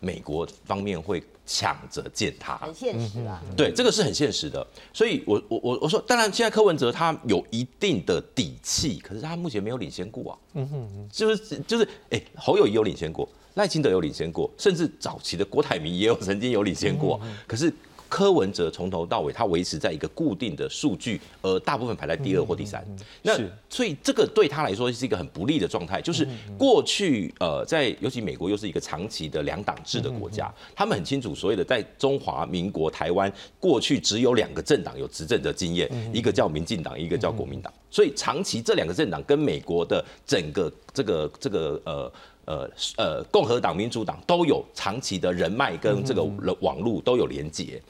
美国方面会。抢着见他，很现实啊。对，这个是很现实的。所以，我我我我说，当然，现在柯文哲他有一定的底气，可是他目前没有领先过啊。嗯哼，就是就是，哎，侯友谊有领先过，赖清德有领先过，甚至早期的郭台铭也有曾经有领先过。可是柯文哲从头到尾他维持在一个固定的数据，而大部分排在第二或第三。那所以这个对他来说是一个很不利的状态，就是过去呃在尤其美国又是一个长期的两党制的国家，他们很清楚所谓的在中华民国台湾过去只有两个政党有执政的经验，一个叫民进党，一个叫国民党。所以长期这两个政党跟美国的整个这个这个呃。呃呃，共和党、民主党都有长期的人脉跟这个网络都有连接。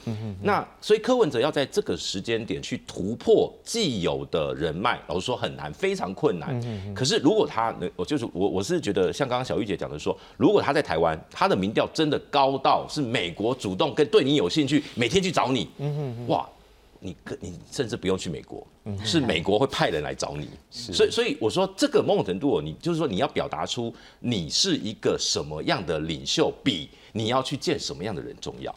那所以柯文哲要在这个时间点去突破既有的人脉，老实说很难，非常困难。可是如果他能，我就是我我是觉得像刚刚小玉姐讲的说，如果他在台湾，他的民调真的高到是美国主动跟对你有兴趣，每天去找你，哇！你你甚至不用去美国，是美国会派人来找你，所以所以我说这个某种程度，你就是说你要表达出你是一个什么样的领袖，比你要去见什么样的人重要。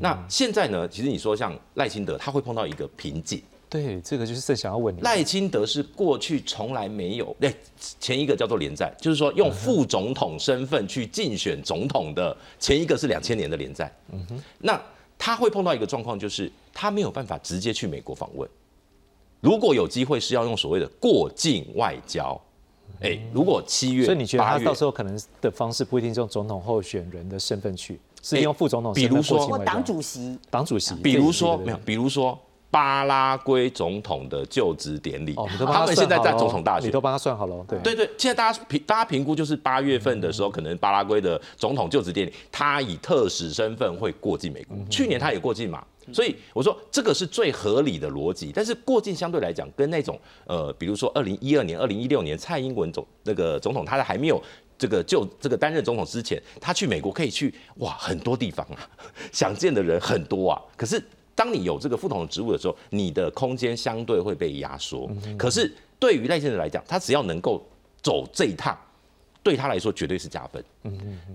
那现在呢，其实你说像赖清德，他会碰到一个瓶颈。对，这个就是正想要问你。赖清德是过去从来没有，哎，前一个叫做连战，就是说用副总统身份去竞选总统的，前一个是两千年的连战。嗯哼，那。他会碰到一个状况，就是他没有办法直接去美国访问。如果有机会，是要用所谓的过境外交。哎，如果七月，所以你觉得他到时候可能的方式不一定是用总统候选人的身份去，是用副总统，比如说党主席，党主席，比如说没有，比如说。巴拉圭总统的就职典礼，他们现在在总统大选，你都帮他算好了。对对对，现在大家评大家评估就是八月份的时候，可能巴拉圭的总统就职典礼，他以特使身份会过境美国。去年他也过境嘛，所以我说这个是最合理的逻辑。但是过境相对来讲，跟那种呃，比如说二零一二年、二零一六年蔡英文总那个总统，他在还没有这个就这个担任总统之前，他去美国可以去哇很多地方啊，想见的人很多啊，可是。当你有这个副统的职务的时候，你的空间相对会被压缩。可是对于赖先生来讲，他只要能够走这一趟，对他来说绝对是加分。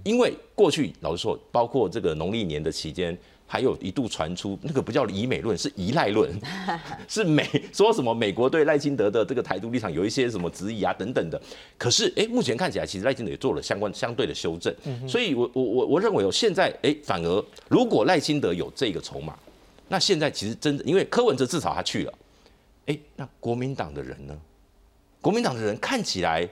因为过去老实说，包括这个农历年的期间。还有一度传出那个不叫以美论，是依赖论，是美说什么美国对赖清德的这个台独立场有一些什么质疑啊等等的。可是哎，目前看起来其实赖清德也做了相关相对的修正。所以我我我我认为哦，现在哎反而如果赖清德有这个筹码。那现在其实真的，因为柯文哲至少他去了，哎，那国民党的人呢？国民党的人看起来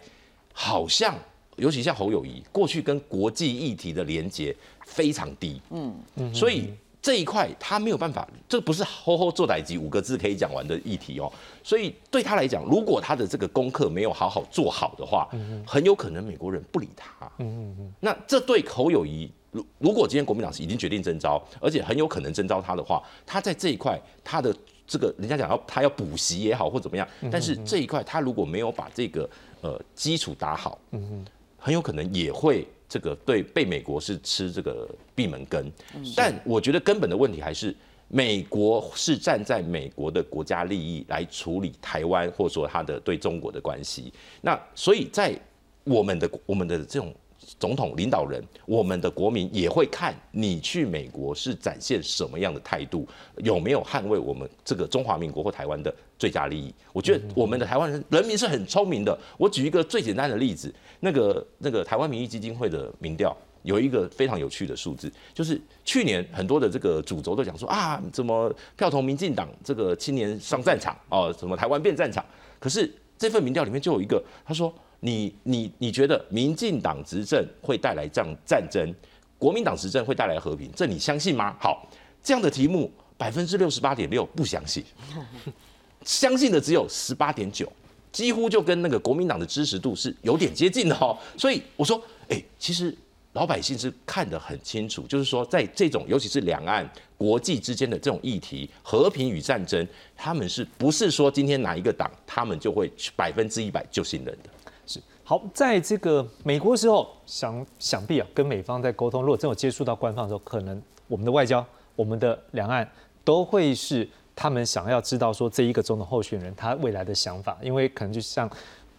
好像，尤其像侯友谊，过去跟国际议题的连接非常低，嗯嗯，所以这一块他没有办法，这不是“吼吼做歹机”五个字可以讲完的议题哦。所以对他来讲，如果他的这个功课没有好好做好的话，很有可能美国人不理他，嗯嗯嗯，那这对侯友谊。如如果今天国民党是已经决定征召，而且很有可能征召他的话，他在这一块他的这个人家讲要他要补习也好或怎么样，但是这一块他如果没有把这个呃基础打好，嗯很有可能也会这个对被美国是吃这个闭门羹。但我觉得根本的问题还是美国是站在美国的国家利益来处理台湾或者说他的对中国的关系。那所以在我们的我们的这种。总统领导人，我们的国民也会看你去美国是展现什么样的态度，有没有捍卫我们这个中华民国或台湾的最佳利益？我觉得我们的台湾人人民是很聪明的。我举一个最简单的例子，那个那个台湾民意基金会的民调有一个非常有趣的数字，就是去年很多的这个主轴都讲说啊，怎么票投民进党这个青年上战场哦，什么台湾变战场？可是这份民调里面就有一个，他说。你你你觉得民进党执政会带来这样战争，国民党执政会带来和平，这你相信吗？好，这样的题目百分之六十八点六不相信，相信的只有十八点九，几乎就跟那个国民党的支持度是有点接近的哦。所以我说，哎，其实老百姓是看得很清楚，就是说在这种尤其是两岸国际之间的这种议题，和平与战争，他们是不是说今天哪一个党，他们就会百分之一百就信任的？好，在这个美国时候，想想必啊，跟美方在沟通，如果真有接触到官方的时候，可能我们的外交、我们的两岸都会是他们想要知道说这一个总统候选人他未来的想法，因为可能就像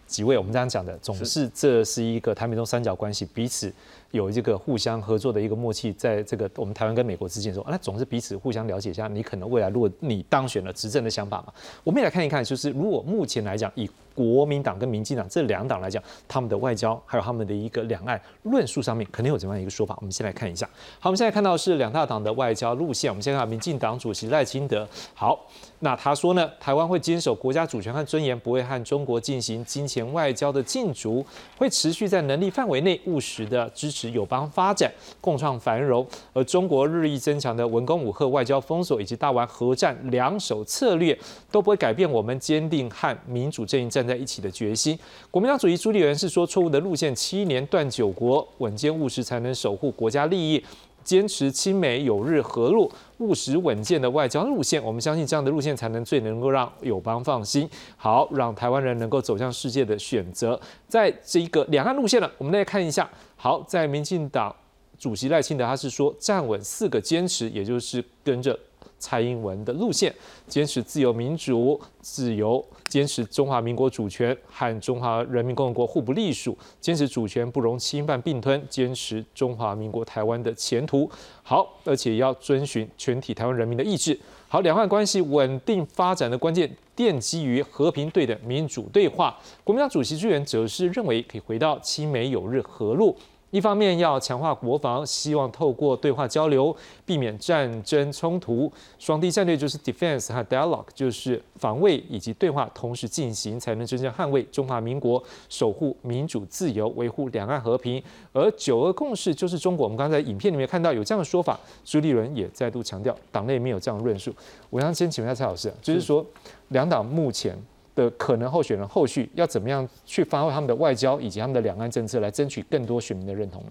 几位我们这样讲的，总是这是一个台美中三角关系，彼此有这个互相合作的一个默契，在这个我们台湾跟美国之间说，那总是彼此互相了解一下，你可能未来如果你当选了执政的想法嘛，我们也来看一看，就是如果目前来讲以国民党跟民进党这两党来讲，他们的外交还有他们的一个两岸论述上面，可能有怎么样一个说法？我们先来看一下。好，我们现在看到是两大党的外交路线。我们先看民进党主席赖清德。好，那他说呢，台湾会坚守国家主权和尊严，不会和中国进行金钱外交的竞逐，会持续在能力范围内务实的支持友邦发展，共创繁荣。而中国日益增强的文攻武赫、外交封锁以及大玩核战两手策略，都不会改变我们坚定和民主阵营站在一起的决心。国民党主席朱立伦是说，错误的路线，七年断九国，稳健务实才能守护国家利益。坚持亲美友日和陆、务实稳健的外交路线，我们相信这样的路线才能最能够让友邦放心，好让台湾人能够走向世界的选择。在这一个两岸路线呢，我们来看一下。好，在民进党主席赖清德他是说站稳四个坚持，也就是跟着。蔡英文的路线，坚持自由民主、自由，坚持中华民国主权和中华人民共和国互不隶属，坚持主权不容侵犯并吞，坚持中华民国台湾的前途好，而且要遵循全体台湾人民的意志。好，两岸关系稳定发展的关键奠基于和平、对等、民主对话。国民党主席朱元则是认为可以回到亲美友日和陆。一方面要强化国防，希望透过对话交流避免战争冲突。双地战略就是 defense 和 dialogue，就是防卫以及对话同时进行，才能真正捍卫中华民国，守护民主自由，维护两岸和平。而九二共识就是中国。我们刚才影片里面看到有这样的说法，朱立伦也再度强调，党内没有这样论述。我想先请问一下蔡老师，就是说两党目前。的可能候选人后续要怎么样去发挥他们的外交以及他们的两岸政策，来争取更多选民的认同？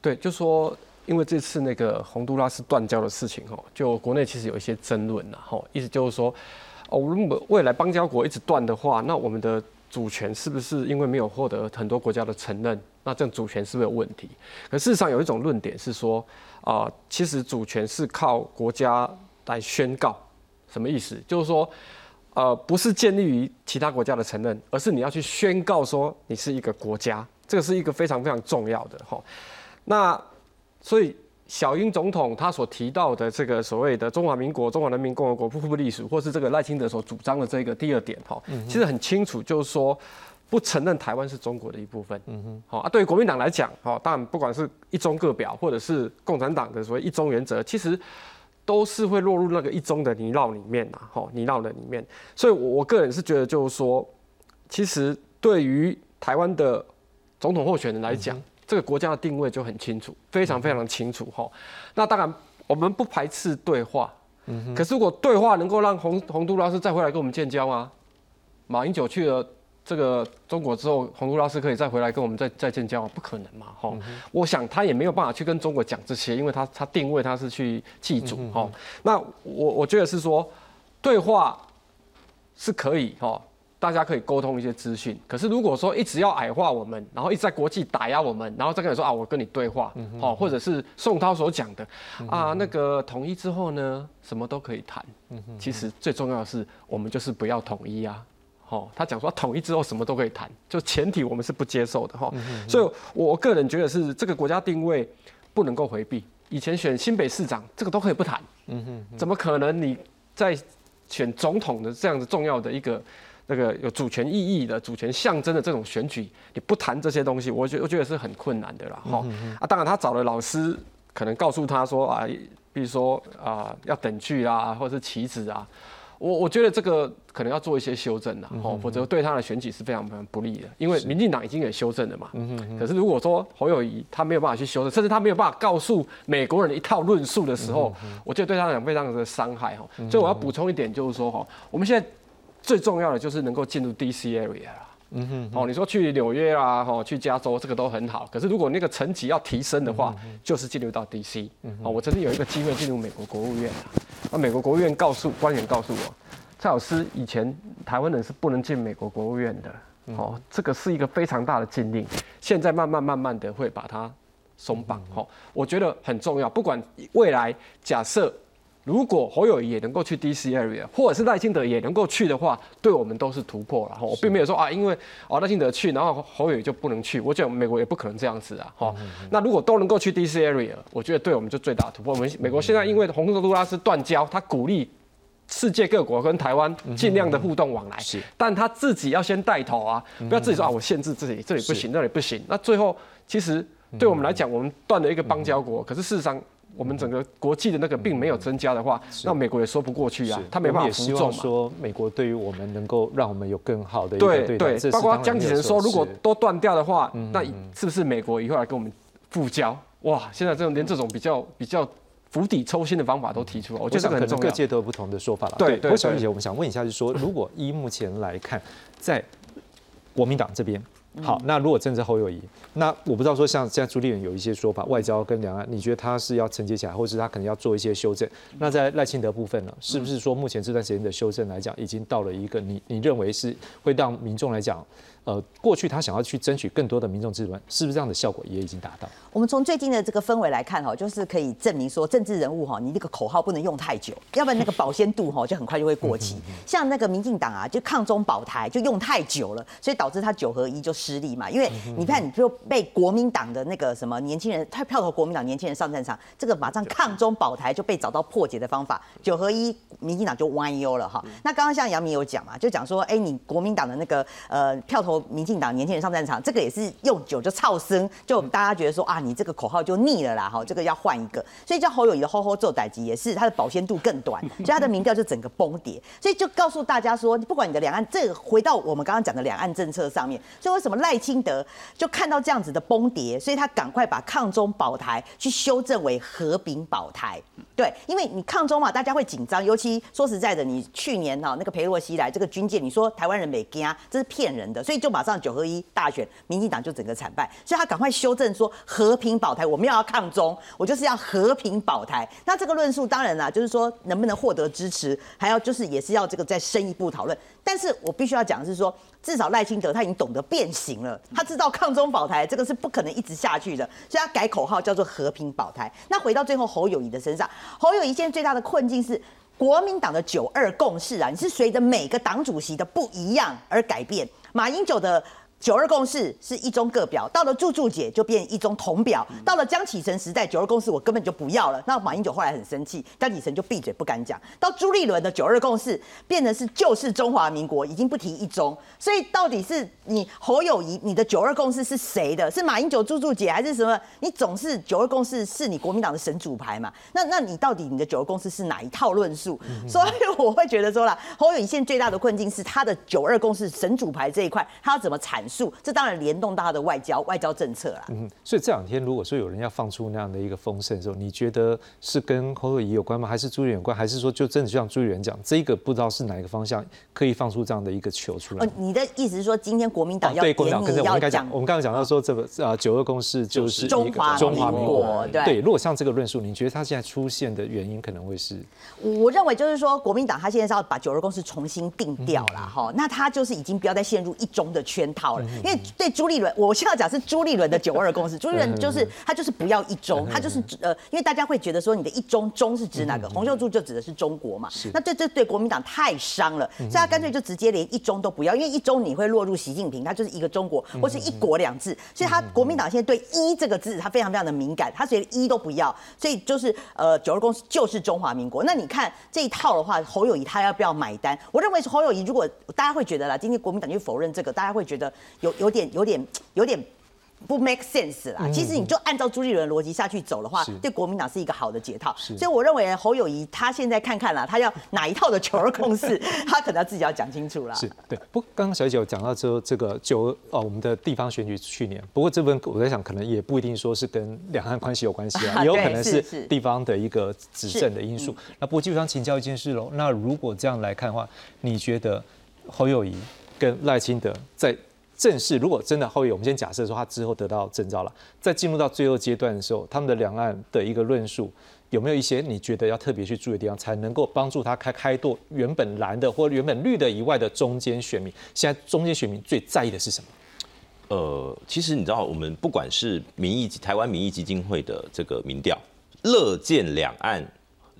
对，就说因为这次那个洪都拉斯断交的事情哦，就国内其实有一些争论呐，吼，意思就是说，哦，如果未来邦交国一直断的话，那我们的主权是不是因为没有获得很多国家的承认，那这样主权是不是有问题？可事实上有一种论点是说，啊，其实主权是靠国家来宣告，什么意思？就是说。呃，不是建立于其他国家的承认，而是你要去宣告说你是一个国家，这个是一个非常非常重要的哈。那所以小英总统他所提到的这个所谓的中华民国、中华人民共和国不不隶属，或是这个赖清德所主张的这个第二点哈，其实很清楚，就是说不承认台湾是中国的一部分。嗯哼，好啊，对于国民党来讲，哈，当然不管是一中各表，或者是共产党的所谓一中原则，其实。都是会落入那个一中的泥淖里面呐，吼泥淖的里面。所以，我我个人是觉得，就是说，其实对于台湾的总统候选人来讲，这个国家的定位就很清楚，非常非常清楚，哈。那当然，我们不排斥对话，嗯可是如果对话能够让洪洪都拉斯再回来跟我们建交啊，马英九去了。这个中国之后，洪都拉斯可以再回来跟我们再再建交吗？不可能嘛，哈！我想他也没有办法去跟中国讲这些，因为他他定位他是去祭祖，哈。那我我觉得是说，对话是可以，哈，大家可以沟通一些资讯。可是如果说一直要矮化我们，然后一直在国际打压我们，然后再跟你说啊，我跟你对话，好，或者是宋涛所讲的啊，那个统一之后呢，什么都可以谈。其实最重要的是，我们就是不要统一啊。哦，他讲说统一之后什么都可以谈，就前提我们是不接受的哈。所以我个人觉得是这个国家定位不能够回避。以前选新北市长这个都可以不谈，嗯哼，怎么可能你在选总统的这样子重要的一个那个有主权意义的主权象征的这种选举，你不谈这些东西，我觉我觉得是很困难的啦。哈啊，当然他找了老师可能告诉他说啊，比如说啊要等距啊，或者是棋子啊。我我觉得这个可能要做一些修正了，哦，否则对他的选举是非常非常不利的。因为民进党已经给修正了嘛，可是如果说侯友谊他没有办法去修正，甚至他没有办法告诉美国人一套论述的时候，我觉得对他来讲非常的伤害哈。所以我要补充一点，就是说哈，我们现在最重要的就是能够进入 DC area 啦。嗯哼，哦，你说去纽约啊，哦，去加州，这个都很好。可是如果那个层级要提升的话，就是进入到 DC。哦，我曾经有一个机会进入美国国务院啊，那美国国务院告诉官员告诉我，蔡老师以前台湾人是不能进美国国务院的。哦，这个是一个非常大的禁令，现在慢慢慢慢的会把它松绑。哦，我觉得很重要。不管未来假设。如果侯友谊也能够去 DC area，或者是赖清德也能够去的话，对我们都是突破了。我并没有说啊，因为哦赖清德去，然后侯友谊就不能去。我觉得美国也不可能这样子啊。哈，那如果都能够去 DC area，我觉得对我们就最大突破。我们美国现在因为洪都拉斯断交，他鼓励世界各国跟台湾尽量的互动往来，是，但他自己要先带头啊，不要自己说啊，我限制自己，这里不行，那里不行。那最后其实对我们来讲，我们断了一个邦交国，可是事实上。我们整个国际的那个并没有增加的话，那美国也说不过去啊，他没办法服众嘛。说美国对于我们能够让我们有更好的一对对，包括江启臣说，如果都断掉的话，那是不是美国以后来跟我们复交？哇，现在这种连这种比较比较釜底抽薪的方法都提出了，我觉得可能各界都有不同的说法了。对，郭小姐，我们想问一下，就是说，如果依目前来看，在国民党这边。好，那如果政治后友谊，那我不知道说像现在朱立伦有一些说法，外交跟两岸，你觉得他是要承接起来，或者是他可能要做一些修正？那在赖清德部分呢，是不是说目前这段时间的修正来讲，已经到了一个你你认为是会让民众来讲？呃，过去他想要去争取更多的民众支持，是不是这样的效果也已经达到？我们从最近的这个氛围来看哈，就是可以证明说，政治人物哈，你那个口号不能用太久，要不然那个保鲜度哈就很快就会过期。像那个民进党啊，就抗中保台就用太久了，所以导致他九合一就失利嘛。因为你看，你就被国民党的那个什么年轻人，他票投国民党年轻人上战场，这个马上抗中保台就被找到破解的方法，九合一民进党就弯腰了哈。那刚刚像杨明有讲嘛，就讲说，哎，你国民党的那个呃票投。民进党年轻人上战场，这个也是用久就操生，就大家觉得说啊，你这个口号就腻了啦，哈，这个要换一个。所以叫侯友谊的“吼吼做歹机”也是他的保鲜度更短，所以他的民调就整个崩跌。所以就告诉大家说，不管你的两岸，这个回到我们刚刚讲的两岸政策上面，所以为什么赖清德就看到这样子的崩跌，所以他赶快把抗中保台去修正为和平保台。对，因为你抗中嘛，大家会紧张，尤其说实在的，你去年哈那个裴洛西来这个军舰，你说台湾人没惊，这是骗人的，所以就马上九合一大选，民进党就整个惨败，所以他赶快修正说和平保台，我们要要抗中，我就是要和平保台。那这个论述当然啦，就是说能不能获得支持，还要就是也是要这个再深一步讨论。但是我必须要讲的是说，至少赖清德他已经懂得变形了，他知道抗中保台这个是不可能一直下去的，所以他改口号叫做和平保台。那回到最后侯友谊的身上，侯友谊现在最大的困境是国民党的九二共识啊，你是随着每个党主席的不一样而改变，马英九的。九二共识是一中各表，到了祝祝姐就变一中同表，到了江启臣时代，九二共识我根本就不要了。那马英九后来很生气，江启臣就闭嘴不敢讲。到朱立伦的九二共识变成是就是中华民国，已经不提一中。所以到底是你侯友谊，你的九二共识是谁的？是马英九、祝祝姐还是什么？你总是九二共识是你国民党的神主牌嘛？那那你到底你的九二共识是哪一套论述？所以我会觉得说了，侯友谊现在最大的困境是他的九二共识神主牌这一块，他要怎么阐？这当然联动到他的外交外交政策啦。嗯，所以这两天如果说有人要放出那样的一个风声的时候，你觉得是跟侯友谊有关吗？还是朱立伦有关？还是说就真的就像朱立伦讲，这个不知道是哪一个方向可以放出这样的一个球出来？哦你的意思是说，今天国民党要对国民党跟着我们刚讲，我们刚刚讲到说这个啊九二共识就是中华中华民国。对，如果像这个论述，你觉得他现在出现的原因可能会是？我认为就是说，国民党他现在是要把九二共识重新定掉了哈，那他就是已经不要再陷入一中的圈套了，因为。对朱立伦，我现在讲是朱立伦的九二共识。朱立伦就是他就是不要一中，他就是呃，因为大家会觉得说你的一中中是指哪个？洪秀柱就指的是中国嘛。那这这对国民党太伤了，所以他干脆就直接连一中都不要，因为一中你会落入习近平，他就是一个中国或是一国两制。所以他国民党现在对一这个字他非常非常的敏感，他连一都不要，所以就是呃九二共识就是中华民国。那你看这一套的话，侯友谊他要不要买单？我认为侯友谊如果大家会觉得啦，今天国民党就否认这个，大家会觉得有有点有点有点不 make sense 啦。其实你就按照朱立伦逻辑下去走的话，对国民党是一个好的解套。所以我认为侯友谊他现在看看啦，他要哪一套的九二共识，他可能要自己要讲清楚了。是对。不过刚刚小姐有讲到说这个九哦，我们的地方选举去年，不过这份我在想，可能也不一定说是跟两岸关系有关系啊，也有可能是地方的一个执政的因素。那不过基本上请教一件事喽，那如果这样来看的话，你觉得侯友谊跟赖清德在正式，如果真的后裔，我们先假设说他之后得到证照了，在进入到最后阶段的时候，他们的两岸的一个论述，有没有一些你觉得要特别去注意的地方，才能够帮助他开开拓原本蓝的或原本绿的以外的中间选民？现在中间选民最在意的是什么？呃，其实你知道，我们不管是民意台湾民意基金会的这个民调，乐见两岸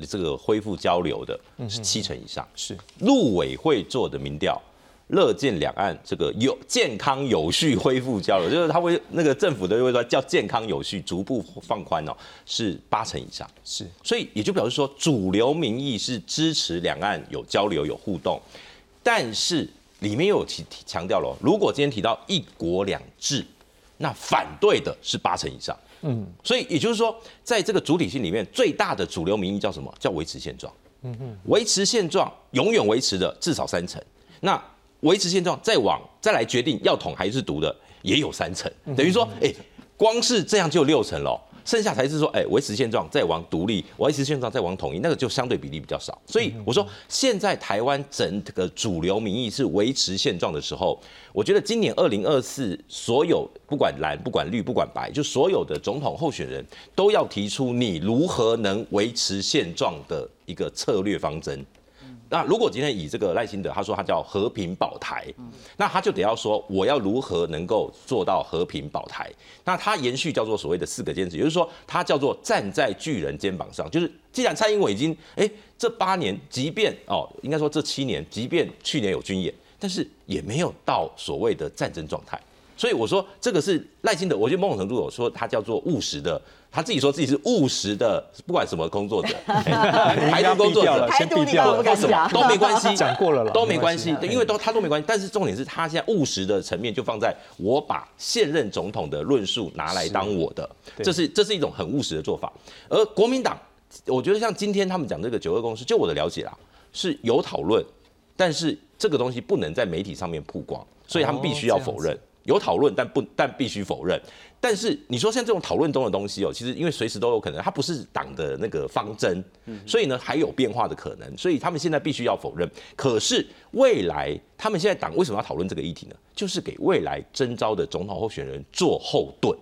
这个恢复交流的是七成以上，是陆委会做的民调。乐见两岸这个有健康有序恢复交流，就是他会那个政府都会说叫健康有序逐步放宽哦，是八成以上。是，所以也就表示说，主流民意是支持两岸有交流有互动，但是里面又有提强调了，如果今天提到一国两制，那反对的是八成以上。嗯，所以也就是说，在这个主体性里面，最大的主流民意叫什么？叫维持现状。嗯哼，维持现状，永远维持的至少三成。那维持现状，再往再来决定要统还是独的，也有三成。等于说，哎，光是这样就六成了。剩下才是说，哎，维持现状再往独立，维持现状再往统一，那个就相对比例比较少。所以我说，现在台湾整个主流民意是维持现状的时候，我觉得今年二零二四，所有不管蓝、不管绿、不管白，就所有的总统候选人都要提出你如何能维持现状的一个策略方针。那如果今天以这个赖清德，他说他叫和平保台，那他就得要说我要如何能够做到和平保台？那他延续叫做所谓的四个坚持，也就是说他叫做站在巨人肩膀上，就是既然蔡英文已经哎这八年，即便哦应该说这七年，即便去年有军演，但是也没有到所谓的战争状态。所以我说这个是赖清德，我觉得某种程度我说他叫做务实的。他自己说自己是务实的，不管什么工作者，台独工作者，先避掉了，什么都没关系，讲过了了，都没关系，因为都他都没关系。但是重点是他现在务实的层面就放在我把现任总统的论述拿来当我的，这是这是一种很务实的做法。而国民党，我觉得像今天他们讲这个九二共识，就我的了解啦，是有讨论，但是这个东西不能在媒体上面曝光，所以他们必须要否认。有讨论，但不但必须否认。但是你说像这种讨论中的东西哦，其实因为随时都有可能，它不是党的那个方针，所以呢还有变化的可能。所以他们现在必须要否认。可是未来他们现在党为什么要讨论这个议题呢？就是给未来征召的总统候选人做后盾。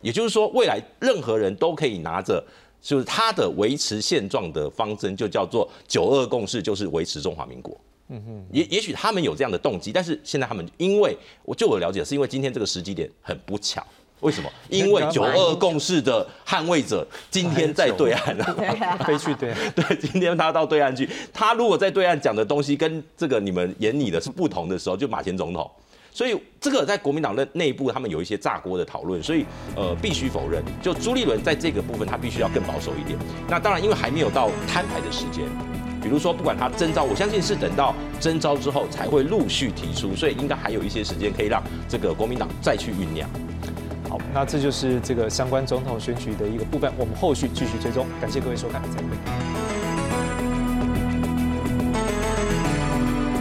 也就是说，未来任何人都可以拿着，就是他的维持现状的方针，就叫做九二共识，就是维持中华民国。嗯哼，也也许他们有这样的动机，但是现在他们因为我就我了解，是因为今天这个时机点很不巧。为什么？因为九二共识的捍卫者今天在对岸了，飞去对岸。对，今天他到对岸去，他如果在对岸讲的东西跟这个你们眼里的是不同的时候，就马前总统。所以这个在国民党的内部，他们有一些炸锅的讨论，所以呃必须否认。就朱立伦在这个部分，他必须要更保守一点。那当然，因为还没有到摊牌的时间。比如说，不管他征召，我相信是等到征召之后才会陆续提出，所以应该还有一些时间可以让这个国民党再去酝酿。好，那这就是这个相关总统选举的一个部分，我们后续继续追踪。感谢各位收看，再会。